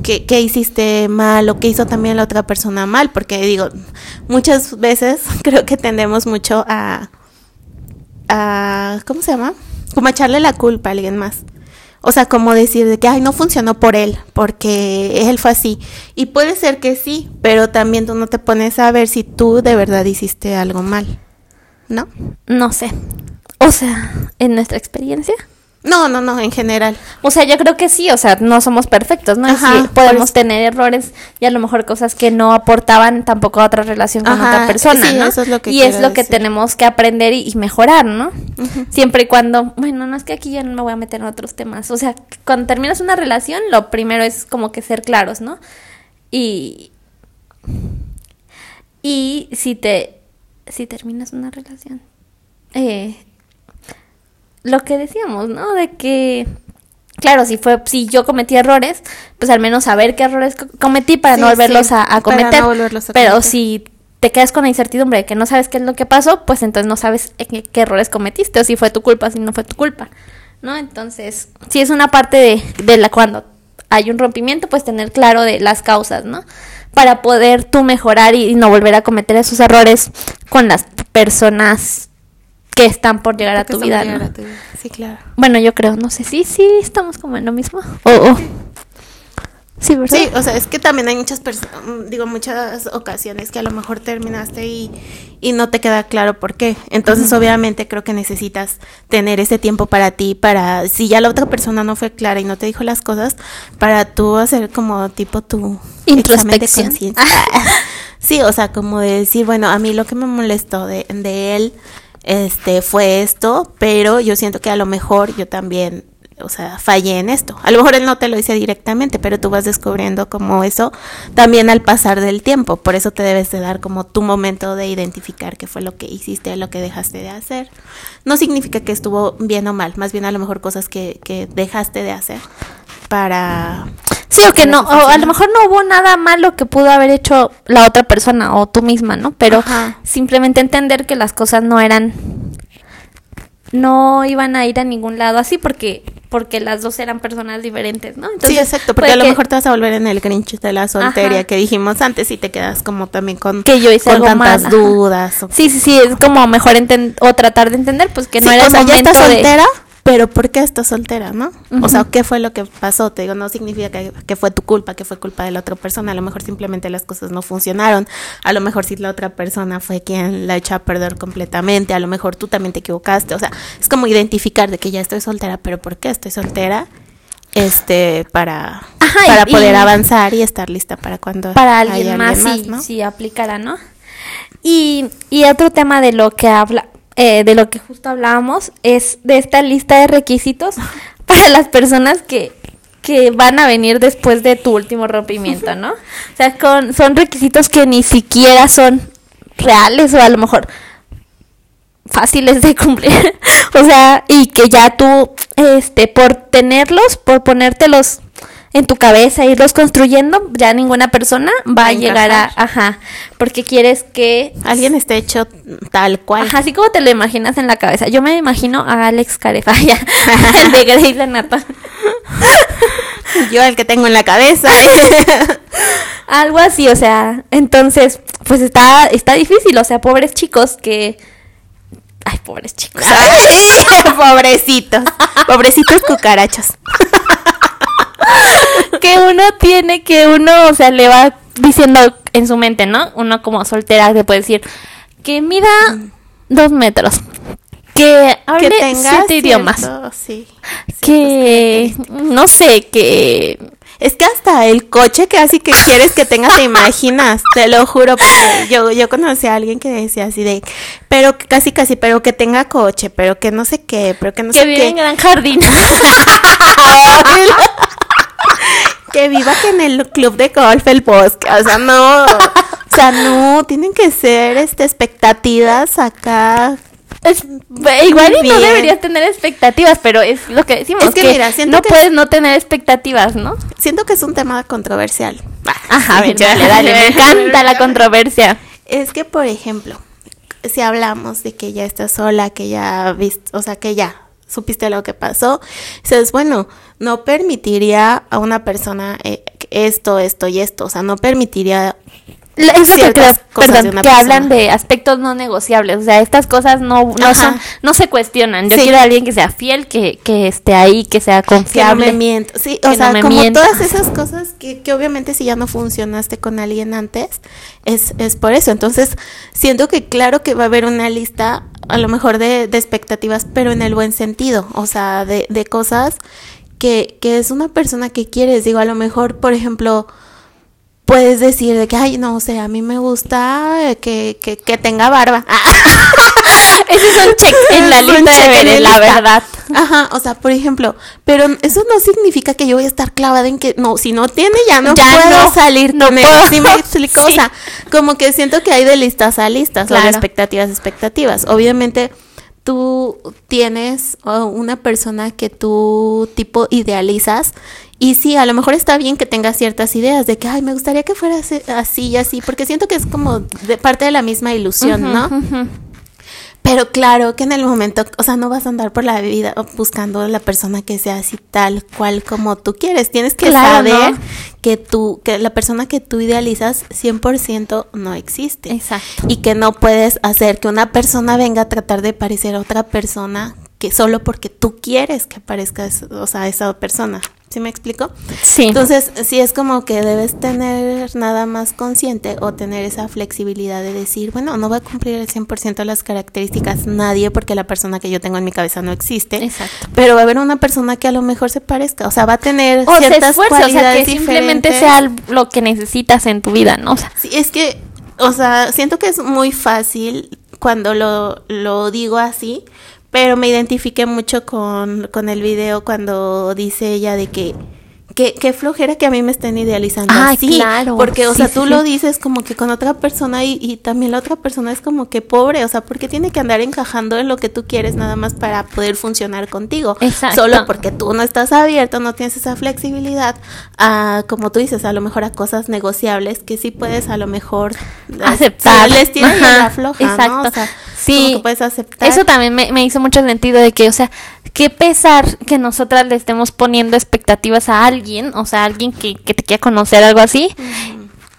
qué, qué hiciste mal o qué hizo también la otra persona mal, porque digo, muchas veces creo que tendemos mucho a, a ¿cómo se llama? Como a echarle la culpa a alguien más. O sea, como decir de que, ay, no funcionó por él, porque él fue así. Y puede ser que sí, pero también tú no te pones a ver si tú de verdad hiciste algo mal. ¿No? No sé. O sea, en nuestra experiencia. No, no, no, en general. O sea, yo creo que sí, o sea, no somos perfectos, ¿no? Ajá, sí podemos pues- tener errores y a lo mejor cosas que no aportaban tampoco a otra relación con Ajá, otra persona, sí, ¿no? eso es lo que y es lo que tenemos que aprender y, y mejorar, ¿no? Siempre y cuando, bueno, no es que aquí ya no me voy a meter en otros temas, o sea, cuando terminas una relación, lo primero es como que ser claros, ¿no? Y y si te si terminas una relación eh, lo que decíamos, ¿no? De que, claro, si fue, si yo cometí errores, pues al menos saber qué errores co- cometí para Sí, no volverlos sí, a, a para cometer. no volverlos a Pero cometer. si te quedas con la incertidumbre de que no sabes qué es lo que pasó, pues entonces no sabes qué, qué errores cometiste, o si fue tu culpa, si no fue tu culpa, ¿no? Entonces, sí es una parte de, de la cuando hay un rompimiento, pues tener claro de las causas, ¿no? Para poder tú mejorar y, y no volver a cometer esos errores con las personas que están por llegar a tu vida, va a ¿no? llegar a tu vida. Sí, claro. Bueno, yo creo, no sé, sí, sí, estamos como en lo mismo. O, o- Sí, ¿verdad? Sí, o sea, es que también hay muchas personas, digo, muchas ocasiones que a lo mejor terminaste y, y no te queda claro por qué. Entonces, obviamente, creo que necesitas tener ese tiempo para ti, para, si ya la otra persona no fue clara y no te dijo las cosas, para tú hacer como tipo tu de Introspección. conciencia. sí, o sea, como de decir, bueno, a mí lo que me molestó de, de él, este, fue esto, pero yo siento que a lo mejor yo también o sea, fallé en esto. A lo mejor él no te lo dice directamente, pero tú vas descubriendo como eso también al pasar del tiempo. Por eso te debes de dar como tu momento de identificar qué fue lo que hiciste, lo que dejaste de hacer. No significa que estuvo bien o mal, más bien a lo mejor cosas que, que dejaste de hacer para... Sí, o que no, o a lo mejor no hubo nada malo que pudo haber hecho la otra persona o tú misma, ¿no? Pero Ajá. simplemente entender que las cosas no eran, no iban a ir a ningún lado así porque, porque las dos eran personas diferentes, ¿no? sí, exacto, porque a lo que- mejor te vas a volver en el grinch de la soltería Ajá. que dijimos antes y te quedas como también con, Que yo hice con algo tantas mal, dudas. o- Sí, sí, sí, es como mejor o tratar de entender, pues que no Sí, era o el sea, ya momento estás de- soltera, pero ¿por qué estás soltera, no? O sea, ¿qué fue lo que pasó? Te digo, no significa que, que fue tu culpa, que fue culpa de la otra persona. A lo mejor simplemente las cosas no funcionaron. A lo mejor si la otra persona fue quien la echó a perder completamente. A lo mejor tú también te equivocaste. O sea, es como identificar de que ya estoy soltera, pero ¿por qué estoy soltera? Este, para, Ajá, y- para poder y- avanzar y estar lista para cuando para haya alguien más, sí, ¿no? sí aplicara, ¿no? Y, y otro tema de lo que habla, eh, de lo que justo hablábamos, es de esta lista de requisitos para las personas que, que van a venir después de tu último rompimiento, ¿no? O sea, con, son requisitos que ni siquiera son reales o a lo mejor fáciles de cumplir. o sea, y que ya tú, este, por tenerlos, por ponértelos en tu cabeza, irlos construyendo, ya ninguna persona va a a llegar a, ajá, porque quieres que, Alguien esté hecho tal cual. ajá, así como te lo imaginas en la cabeza. Yo me imagino a Alex Carefaya, el de Grey's Anatomy. Yo el que tengo en la cabeza. Algo así, o sea, entonces, pues está, está difícil, o sea, pobres chicos que, ay, pobres chicos. Ay, pobrecitos. Pobrecitos cucarachos. que uno tiene que uno, o sea, le va diciendo en su mente, ¿no? Uno como soltera le puede decir que mida dos metros, que hable que tenga siete idiomas, sí, que no sé, que Es que hasta el coche que así que quieres que tenga te imaginas, te lo juro, porque yo, yo conocí a alguien que decía así de, pero que casi casi, pero que tenga coche, pero que no sé qué, pero que no que sé vive qué. en gran jardín. que viva que en el club de golf el bosque, o sea, no, o sea, no, tienen que ser este expectativas acá. Es- igual y no deberías tener expectativas, pero es lo que decimos, Es que mira, siento no que puedes no tener expectativas, ¿no? Siento que es un tema controversial. Ajá, Ya. dale, dale, me encanta la controversia. Es que, por ejemplo, si hablamos de que ya estás sola, que ya o sea, que ya supiste lo que pasó, dices, bueno, no permitiría a una persona eh, esto, esto y esto, o sea, no permitiría es que, perdón, que hablan de aspectos no negociables, o sea, estas cosas no, no son, no se cuestionan. Yo quiero a alguien que sea fiel, que, que esté ahí, que sea confiable. Que no me mienta. Sí, o sea, como todas esas cosas que, que obviamente si ya no funcionaste con alguien antes, es, es por eso. Entonces, siento que claro que va a haber una lista, a lo mejor de, de expectativas, pero en el buen sentido, o sea, de, de cosas que, que es una persona que quieres. Digo, a lo mejor, por ejemplo, puedes decir de que, ay, no, o sea, a mí me gusta que, que, que tenga barba. Ese es un check en la lista de, la verdad. Ajá, o sea, por ejemplo, pero eso no significa que yo voy a estar clavada en que, no, si no tiene ya no puedo salir no puedo. ¿Sí me explico? O sea, como que siento que hay de listas a listas, claro. o de expectativas a expectativas. Obviamente tú tienes una persona que tú tipo idealizas y sí, a lo mejor está bien que tengas ciertas ideas de que, ay, me gustaría que fuera así y así, porque siento que es como de parte de la misma ilusión, ¿no? Pero claro que en el momento, o sea, no vas a andar por la vida buscando la persona que sea así tal cual como tú quieres. Tienes que saber que tú, que la persona que tú idealizas 100% no existe. Exacto. Y que no puedes hacer que una persona venga a tratar de parecer a otra persona que solo porque tú quieres que parezca, o sea, esa persona. ¿Sí me explico? Sí. Entonces, sí es como que debes tener nada más consciente o tener esa flexibilidad de decir, bueno, no va a cumplir el 100% las características nadie porque la persona que yo tengo en mi cabeza no existe. Exacto. Pero va a haber una persona que a lo mejor se parezca, o sea, va a tener o ciertas cualidades o sea, que simplemente sea lo que necesitas en tu vida, ¿no? O sea, sí, es que, o sea, siento que es muy fácil cuando lo, lo digo así, pero me identifiqué mucho con, con el video cuando dice ella de que qué, flojera que a mí me estén idealizando así. Claro. Porque, o sea, tú lo dices como que con otra persona y, y, también la otra persona es como que pobre, o sea, porque tiene que andar encajando en lo que tú quieres nada más para poder funcionar contigo. Exacto. Solo porque tú no estás abierto, no tienes esa flexibilidad a, como tú dices, a lo mejor a cosas negociables que sí puedes a lo mejor aceptar. Les tiene la floja, Exacto. ¿no? O sea, Sí, puedes aceptar. Eso también me, hizo mucho sentido de que, o sea, qué pesar que nosotras le estemos poniendo expectativas a alguien, o sea, alguien que, que te quiera conocer, algo así.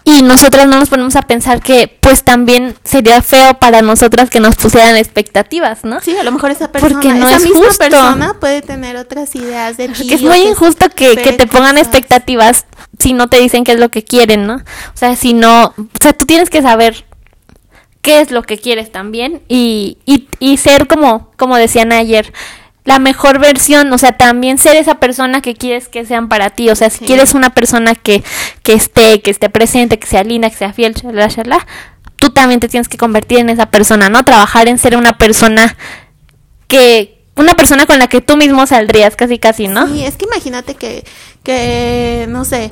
Y nosotras no nos ponemos a pensar que, pues también sería feo para nosotras que nos pusieran expectativas, ¿no? Sí, a lo mejor esa persona, Porque no esa es misma justo. persona puede tener otras ideas de ti. Porque es muy injusto que, que te pongan expectativas si no te dicen qué es lo que quieren, ¿no? O sea, si no, o sea, tú tienes que saber qué es lo que quieres también y, y, y ser como, como decían ayer, la mejor versión, o sea, también ser esa persona que quieres que sean para ti, o sea, si quieres una persona que, que esté, que esté presente, que sea linda, que sea fiel, shalala, shalala, tú también te tienes que convertir en esa persona, ¿no? Trabajar en ser una persona que, una persona con la que tú mismo saldrías casi casi, ¿no? Sí, es que imagínate que, que, no sé,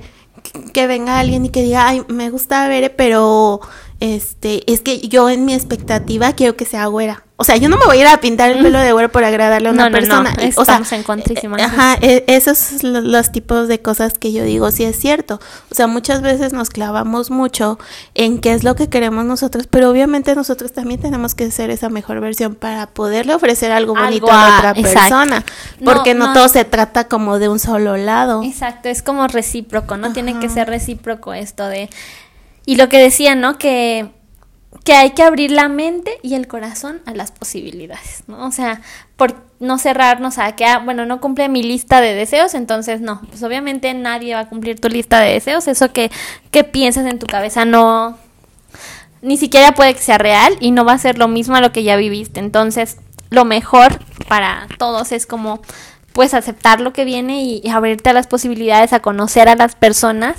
que venga alguien y que diga, ay, me gusta ver, pero este, es que yo en mi expectativa quiero que sea güera. O sea, yo no me voy a ir a pintar el pelo de güero por agradarle a una no, persona. No, o sea, en ajá, e, esos son los tipos de cosas que yo digo, sí es cierto. O sea, muchas veces nos clavamos mucho en qué es lo que queremos nosotros, pero obviamente nosotros también tenemos que ser esa mejor versión para poderle ofrecer algo bonito a, a otra persona. Porque no, todo se trata como de un solo lado. Exacto, es como recíproco, ¿no? Tiene que ser recíproco esto de... Y lo que decía, ¿no? Que que hay que abrir la mente y el corazón a las posibilidades, ¿no? O sea, por no cerrarnos a que, ah, bueno, no cumple mi lista de deseos, entonces no, pues obviamente nadie va a cumplir tu lista de deseos, eso que, que piensas en tu cabeza no, ni siquiera puede que sea real y no va a ser lo mismo a lo que ya viviste, entonces lo mejor para todos es como, pues aceptar lo que viene y, y abrirte a las posibilidades, a conocer a las personas,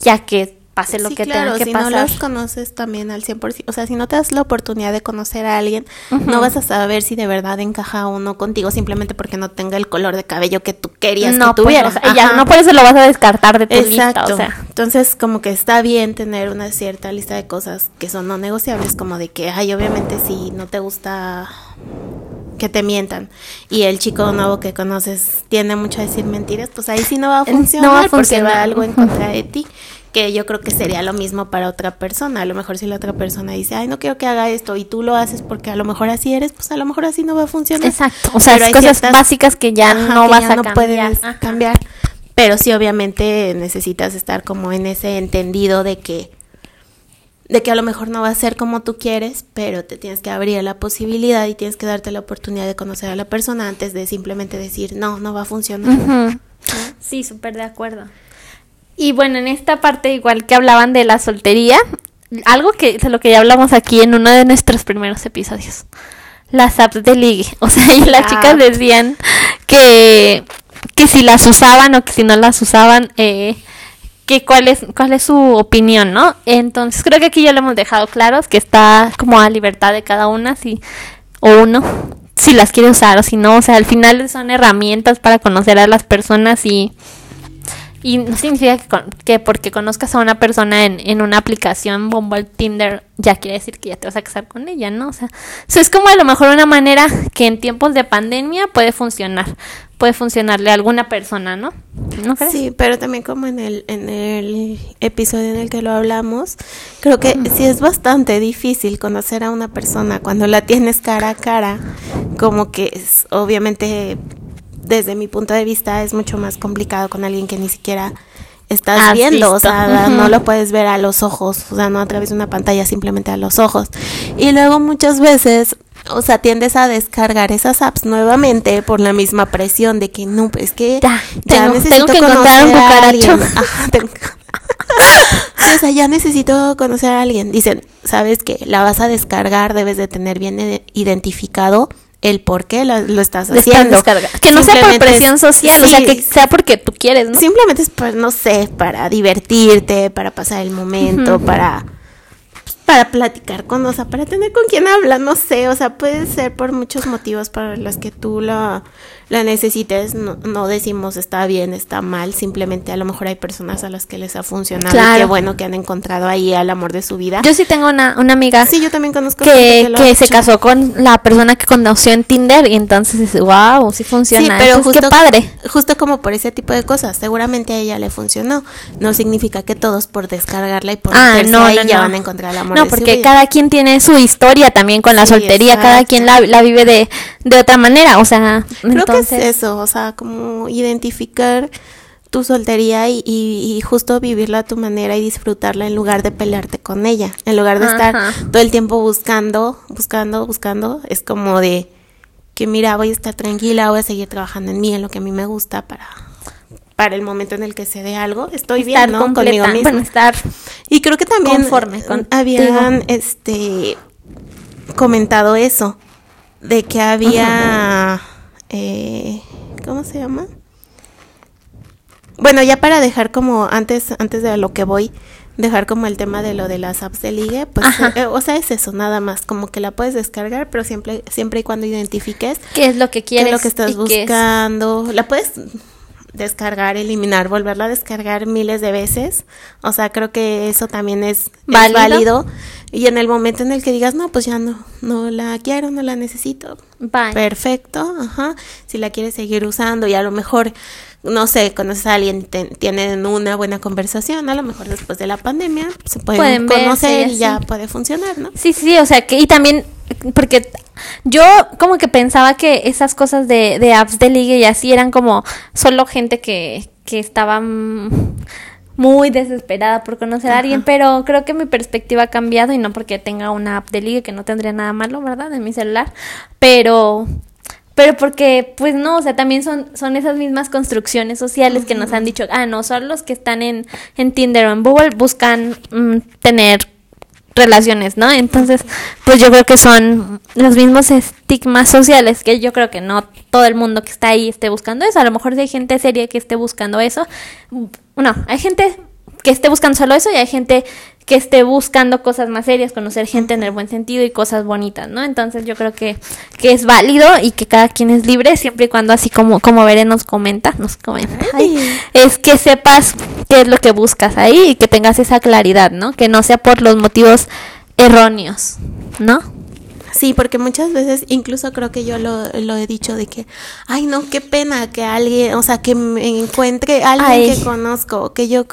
ya que pase lo que tenga que si pasar. no los conoces también al 100%, o sea, si no te das la oportunidad de conocer a alguien, no vas a saber si de verdad encaja uno contigo simplemente porque no tenga el color de cabello que tú querías no, que tuviera. Pues, ya, no por eso lo vas a descartar de tu Exacto. lista, o sea. Entonces, como que está bien tener una cierta lista de cosas que son no negociables, como de que, ay, obviamente si no te gusta que te mientan y el chico nuevo que conoces tiende mucho a decir mentiras, pues ahí sí no va a funcionar, no va a porque funcionar. va algo en contra de ti que yo creo que sería lo mismo para otra persona. A lo mejor si la otra persona dice, ay, no quiero que haga esto y tú lo haces porque a lo mejor así eres, pues a lo mejor así no va a funcionar. Exacto. O sea, Pero hay cosas ciertas- básicas que ya Ajá, no que vas ya a no cambiar. puedes Ajá. cambiar. Pero sí, obviamente necesitas estar como en ese entendido de que de que a lo mejor no va a ser como tú quieres, pero te tienes que abrir a la posibilidad y tienes que darte la oportunidad de conocer a la persona antes de simplemente decir, no, no va a funcionar. Ujú. Sí, súper de acuerdo. Y bueno, en esta parte igual que hablaban de la soltería, algo que de lo que ya hablamos aquí en uno de nuestros primeros episodios. Las apps de ligue. O sea, y las Ah. chicas decían que, que si las usaban o que si no las usaban, eh, que cuál es, cuál es su opinión, ¿no? Entonces creo que aquí ya lo hemos dejado claros, que está como a libertad de cada una, si, o uno, si las quiere usar o si no. O sea, al final son herramientas para conocer a las personas y, y no significa que, con- que porque conozcas a una persona en, en una aplicación, Bumble, Tinder, ya quiere decir que ya te vas a casar con ella, ¿no? O sea, eso es como a lo mejor una manera que en tiempos de pandemia puede funcionar. Puede funcionarle a alguna persona, ¿no? ¿No crees? Sí, pero también como en el, en el episodio en el que lo hablamos, creo que sí es bastante difícil conocer a una persona cuando la tienes cara a cara, como que es obviamente desde mi punto de vista es mucho más complicado con alguien que ni siquiera estás Has viendo, o sea, no lo puedes ver a los ojos, o sea, no a través de una pantalla, simplemente a los ojos. Y luego muchas veces, o sea, tiendes a descargar esas apps nuevamente por la misma presión de que no, es que Ya, ya tengo- necesito tengo que encontrar un conocer a alguien. Ajá, tengo- Sí, o sea, ya necesito conocer a alguien. Dicen, sabes que la vas a descargar, debes de tener bien ide- identificado el por qué lo, lo estás haciendo. Que no sea por presión es- social, o sea, que sea porque tú quieres, ¿no? Simplemente es, pues, no sé, para divertirte, para pasar el momento, para para platicar con, o sea, para tener con quien hablar, no sé, o sea, puede ser por muchos motivos para los que tú la, la necesites, no, no decimos está bien, está mal, simplemente a lo mejor hay personas a las que les ha funcionado y Claro. qué bueno que han encontrado ahí al amor de su vida. Yo sí tengo una, una amiga sí, yo también conozco que, que se casó con la persona que conoció en Tinder y entonces dice, wow, sí funciona. Sí, pero Entonces, justo, qué padre. justo como por ese tipo de cosas, seguramente a ella le funcionó. No significa que todos por descargarla y por Ah, no, ahí no, ya no. van a encontrar el amor No, de su porque vida. cada quien tiene su historia también con la Sí, soltería, cada quien la, la vive de, de otra manera, o sea, Creo entonces... que es eso, o sea, como identificar tu soltería y, y- y justo vivirla a tu manera y disfrutarla en lugar de pelearte con ella. En lugar de estar todo el tiempo buscando, buscando, buscando, es como de que mira, voy a estar tranquila, voy a seguir trabajando en mí, en lo que a mí me gusta para para el momento en el que se dé algo, estoy estar bien, ¿no? completa, Conmigo misma. bueno, estar Y creo que también conforme habían este comentado eso de que había eh, ¿cómo se llama? Bueno, ya para dejar como antes antes de lo que voy dejar como el tema de lo de las apps de ligue, pues eh, o sea, es eso nada más, como que la puedes descargar, pero siempre siempre y cuando identifiques qué es lo que qué quieres es lo que estás qué es- buscando. La puedes descargar, eliminar, volverla a descargar miles de veces. O sea, creo que eso también es es ¿Válido? Y en el momento en el que digas, no, pues ya no, no la quiero, no la necesito. Bye. Perfecto, ajá. Si la quieres seguir usando y a lo mejor, no sé, conoces a alguien, te- tienen una buena conversación, a lo mejor después de la pandemia se pueden, Pueden conocer y ya puede funcionar, ¿no? Sí, sí, o sea, que y también porque yo como que pensaba que esas cosas de, de apps de ligue y así eran como solo gente que, que estaba mm, muy desesperada por conocer a alguien, pero creo que mi perspectiva ha cambiado y no porque tenga una app de ligue que no tendría nada malo, ¿verdad? En mi celular, pero pero porque, pues no, o sea, también son, son esas mismas construcciones sociales que nos han dicho, ah, no, son los que están en, en Tinder o en Google buscan mm, tener relaciones, ¿no? Entonces, pues yo creo que son los mismos estigmas sociales que yo creo que no todo el mundo que está ahí esté buscando eso. A lo mejor sí hay gente seria que esté buscando eso. No, hay gente que esté buscando solo eso y hay gente que esté buscando cosas más serias, conocer gente en el buen sentido y cosas bonitas, ¿no? Entonces yo creo que, que es válido y que cada quien es libre siempre y cuando así como, como Beren nos comenta, nos comenta, ay, es que sepas qué es lo que buscas ahí y que tengas esa claridad, ¿no? Que no sea por los motivos erróneos, ¿no? Sí, porque muchas veces, incluso creo que yo lo, lo he dicho de que, ay, no, qué pena que alguien, o sea, que me encuentre alguien Ay. que conozco, que yo,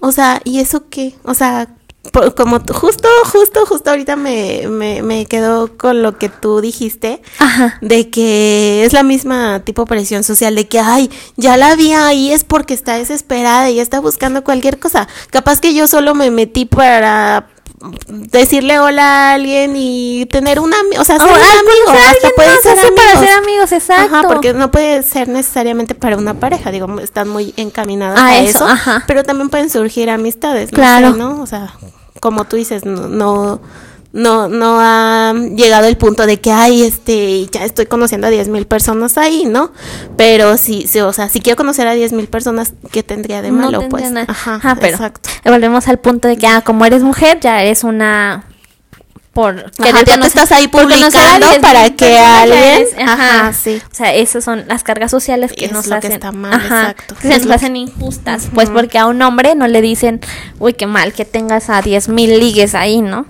o sea, ¿y eso qué? O sea, por- como justo, justo, justo ahorita me, me, me quedo con lo que tú dijiste, Ajá. de que es la misma tipo presión social de que, ay, ya la vi ahí es porque está desesperada y está buscando cualquier cosa. Capaz que yo solo me metí para decirle hola a alguien y tener un amigo, o sea, ser O un amigo, hasta alguien puede más, ser así para amigos. ser amigos, exacto. Ajá, porque no puede ser necesariamente para una pareja, digo, están muy encaminadas A a, eso, eso, ajá. pero también pueden surgir amistades, no Claro. sé, ¿no? O sea, como tú dices, no, no, no, no ha llegado el punto de que, ay, este, ya estoy conociendo a 10 mil personas ahí, ¿no? Pero sí, sí, o sea, si quiero conocer a 10 mil personas, ¿qué tendría de No malo? pues, nada. ajá, Ajá, pero exacto. volvemos al punto de que, ah, como eres mujer, ya eres una... Por Ajá, querer ya te conocer- estás ahí publicando 10,000 para que alguien- ajá, ajá, sí. O sea, esas son las cargas sociales que Es nos lo que hacen... está mal, ajá, exacto. que nos hacen injustas. Pues porque a un hombre no le dicen, uy, qué mal que tengas a 10 mil ligues ahí, ¿no?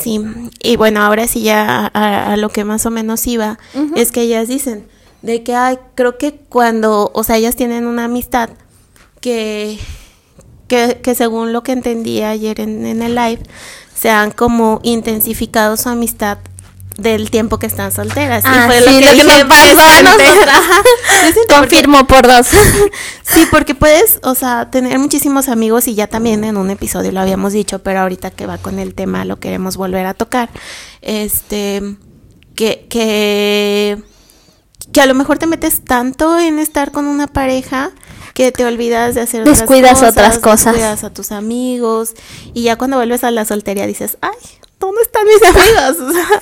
Sí, y bueno, ahora sí ya a, a lo que más o menos iba, es que ellas dicen de que ay, creo que cuando, o sea, ellas tienen una amistad que, que, que según lo que entendí ayer en, en el live, se han como intensificado su amistad del tiempo que están solteras. Ah, y fue sí, lo que, lo que dije, nos pasó a nosotras. Porque- Confirmo por dos. Sí, porque puedes, o sea, tener muchísimos amigos y ya también en un episodio lo habíamos dicho, pero ahorita que va con el tema lo queremos volver a tocar. Este, que, que, que a lo mejor te metes tanto en estar con una pareja que te olvidas de hacer Descuidas otras otras cosas. descuidas a tus amigos y ya cuando vuelves a la soltería dices, ay, ¿dónde están mis amigos? O sea,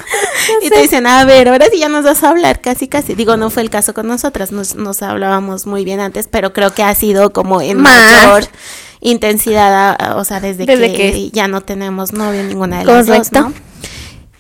y te dicen, a ver, ahora sí ya nos vas a hablar, casi, casi. Digo, no fue el caso con nosotras, nos, nos hablábamos muy bien antes, pero creo que ha sido como en Más. mayor intensidad, o sea, desde, Desde que, que- ya no tenemos novio ninguna de las dos, Correcto. ¿no?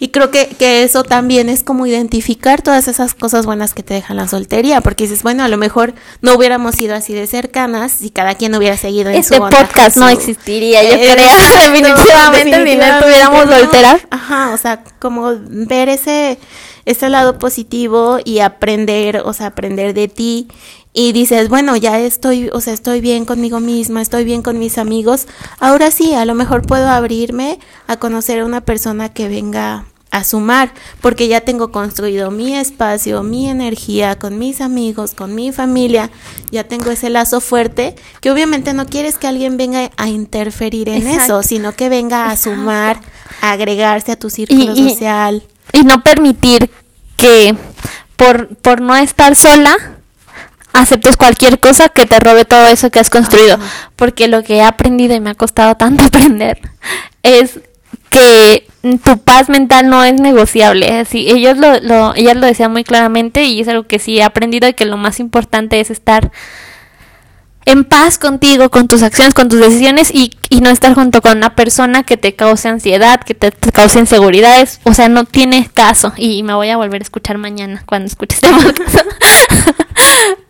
Y creo que, que eso también es como identificar todas esas cosas buenas que te deja la soltería, porque dices, bueno, a lo mejor no hubiéramos sido así de cercanas si cada quien hubiera seguido en Este su onda podcast no existiría, yo Eh, creo, exacto, definitivamente, si no definitivamente, estuviéramos ¿no? solteras. Ajá, o sea, como ver ese, ese lado positivo y aprender, o sea, aprender de ti. Y dices, bueno, ya estoy, o sea, estoy bien conmigo misma, estoy bien con mis amigos. Ahora sí, a lo mejor puedo abrirme a conocer a una persona que venga a sumar, porque ya tengo construido mi espacio, mi energía con mis amigos, con mi familia, ya tengo ese lazo fuerte, que obviamente no quieres que alguien venga a interferir en Exacto. eso, sino que venga a sumar, a agregarse a tu círculo Y- y- social. Y no permitir que por, por no estar sola aceptes cualquier cosa que te robe todo eso que has construido. Porque lo que he aprendido y me ha costado tanto aprender es que tu paz mental no es negociable. Así, ellos lo, lo, ellas lo decían muy claramente y es algo que sí he aprendido y que lo más importante es estar en paz contigo, con tus acciones, con tus decisiones y, y no estar junto con una persona que te cause ansiedad, que te, te cause inseguridades. O sea, no tiene caso. Y me voy a volver a escuchar mañana cuando escuches este podcast.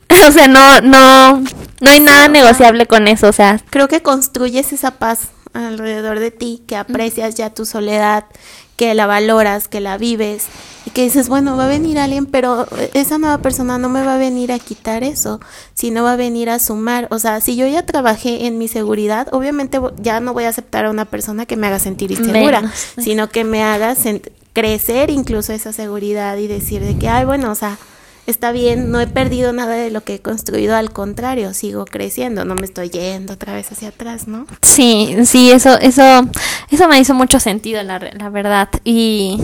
o sea, no, no, no hay nada negociable con eso. O sea, Creo que construyes esa paz alrededor de ti, que aprecias ya tu soledad, que la valoras, que la vives y que dices, bueno, va a venir alguien, pero esa nueva persona no me va a venir a quitar eso, sino va a venir a sumar. O sea, si yo ya trabajé en mi seguridad, obviamente ya no voy a aceptar a una persona que me haga sentir insegura, Menos. sino que me haga crecer incluso esa seguridad y decir de que, ay, bueno, o sea, está bien, no he perdido nada de lo que he construido, al contrario, sigo creciendo, no me estoy yendo otra vez hacia atrás, ¿no? Sí, sí, eso, eso, eso me hizo mucho sentido, la, la verdad. Y,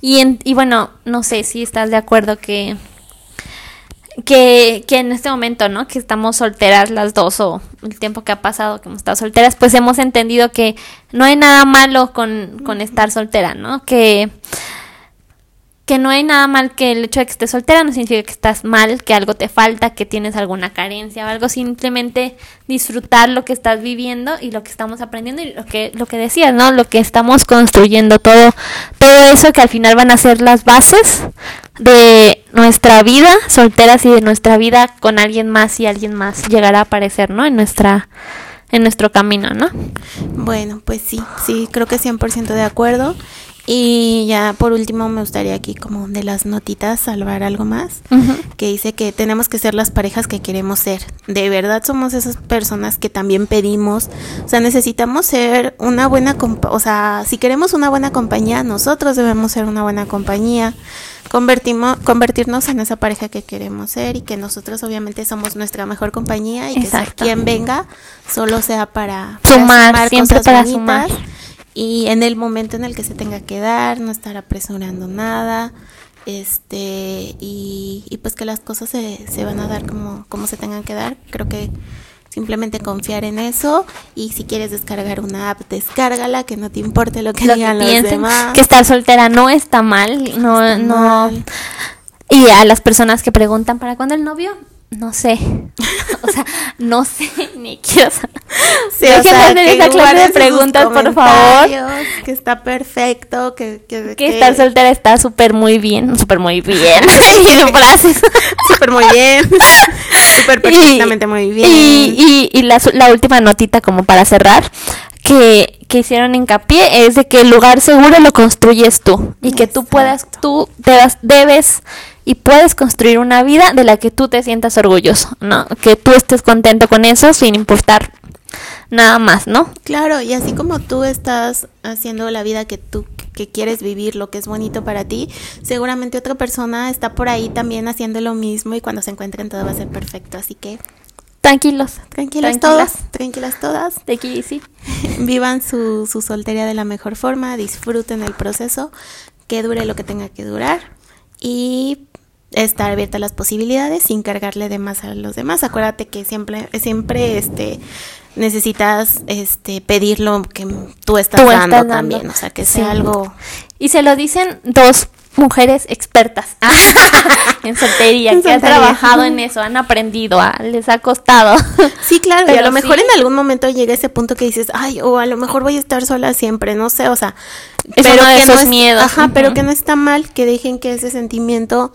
y, en- y bueno, no sé si estás de acuerdo que, que, que en este momento, ¿no? Que estamos solteras las dos o el tiempo que ha pasado que hemos estado solteras, pues hemos entendido que no hay nada malo con, con estar soltera, ¿no? Que, que no hay nada mal que el hecho de que estés soltera no significa que estás mal, que algo te falta, que tienes alguna carencia o algo, simplemente disfrutar lo que estás viviendo y lo que estamos aprendiendo y lo que lo que decías, ¿no? Lo que estamos construyendo, todo todo eso que al final van a ser las bases de nuestra vida solteras y de nuestra vida con alguien más y alguien más llegará a aparecer, ¿no? En nuestra en nuestro camino, ¿no? Bueno, pues sí, sí, creo que 100% de acuerdo. Y ya por último me gustaría aquí como de las notitas salvar algo más, que dice que tenemos que ser las parejas que queremos ser. De verdad somos esas personas que también pedimos, o sea, necesitamos ser una buena, o sea, si queremos una buena compañía, nosotros debemos ser una buena compañía. Convertimos, convertirnos en esa pareja que queremos ser y que nosotros obviamente somos nuestra mejor compañía y que sea quien venga solo sea para, para Sumar, siempre cosas para bonitas sumar. Y en el momento en el que se tenga que dar, no estar apresurando nada, este, y, y pues que las cosas se, se van a dar como, como se tengan que dar. Creo que simplemente confiar en eso y si quieres descargar una app, descárgala, que no te importe lo que Lo que digan los piensen, demás. que estar soltera no está mal, no, Está no. mal. Y a las personas que preguntan para cuándo el novio, no sé. o sea, no sé, ni quiero saber. Sí, Dejen o sea, hacer esa clase de preguntas, por favor. Que está perfecto, que, que, Que estar soltera está súper muy bien, súper muy bien. y de frases. súper muy bien, súper perfectamente muy bien. Y, y, y la, la última notita como para cerrar, que, que hicieron hincapié es de que el lugar seguro lo construyes tú y que tú puedas, tú debas, debes y puedes construir una vida de la que tú te sientas orgulloso, ¿no? Que tú estés contento con eso sin importar nada más, ¿no? Claro, y así como tú estás haciendo la vida que tú que quieres vivir, lo que es bonito para ti, seguramente otra persona está por ahí también haciendo lo mismo y cuando se encuentren todo va a ser perfecto. Así que Tranquilos. tranquilas, Tranquilas. todas, tranquilas todas, De aquí sí. vivan su, su soltería de la mejor forma, disfruten el proceso, que dure lo que tenga que durar y estar abierta a las posibilidades sin cargarle de más a los demás. Acuérdate que siempre, siempre este necesitas este pedir lo que tú estás Tú dando estás dando. también, o sea, que Sí. sea algo Y se lo dicen dos mujeres expertas en soltería, En que han trabajado en eso, han aprendido, ah, les ha costado. Sí, claro, y Pero a lo mejor sí. en algún momento llega ese punto que dices, ay, o a lo mejor voy a estar sola siempre, no sé, o sea, Es uno de que esos no es- miedos, Ajá, pero que no está mal que dejen que ese sentimiento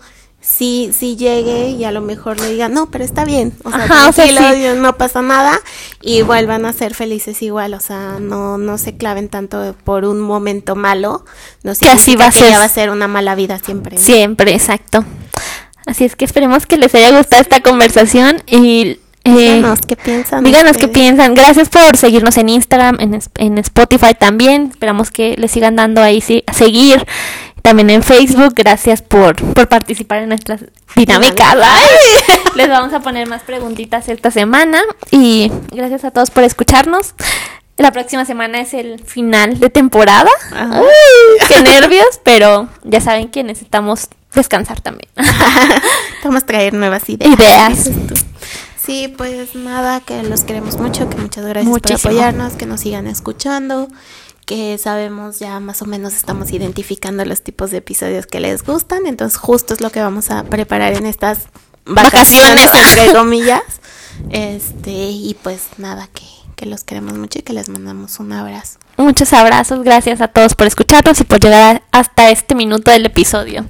sí, sí llegue y a lo mejor le digan, no, pero está bien, o sea, Ajá, o sea, no pasa nada y vuelvan a ser felices igual, o sea, no, no se claven tanto por un momento malo, no Que así va a que ser. ya va a ser una mala vida siempre. ¿no? Siempre, exacto. Así es que esperemos que les haya gustado esta conversación y eh, Díganos qué piensan. díganos qué piensan. Gracias por seguirnos en Instagram, en, en Spotify también. Esperamos que les sigan dando ahí sí, a seguir. También en Facebook. Gracias por, por participar en nuestras dinámicas. Les vamos a poner más preguntitas esta semana. Y gracias a todos por escucharnos. La próxima semana es el final de temporada. Uy, qué nervios, pero ya saben que necesitamos descansar también. Vamos a traer nuevas ideas. Ideas. Sí, pues nada, que los queremos mucho, que muchas gracias Muchísimo. por apoyarnos, que nos sigan escuchando, que sabemos ya más o menos estamos identificando los tipos de episodios que les gustan, entonces justo es lo que vamos a preparar en estas vacaciones, Vacaciones. entre comillas. Este, y pues nada, que, que los queremos mucho y que les mandamos un abrazo. Muchos abrazos, gracias a todos por escucharnos y por llegar hasta este minuto del episodio.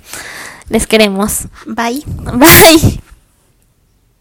Les queremos. Bye. Bye.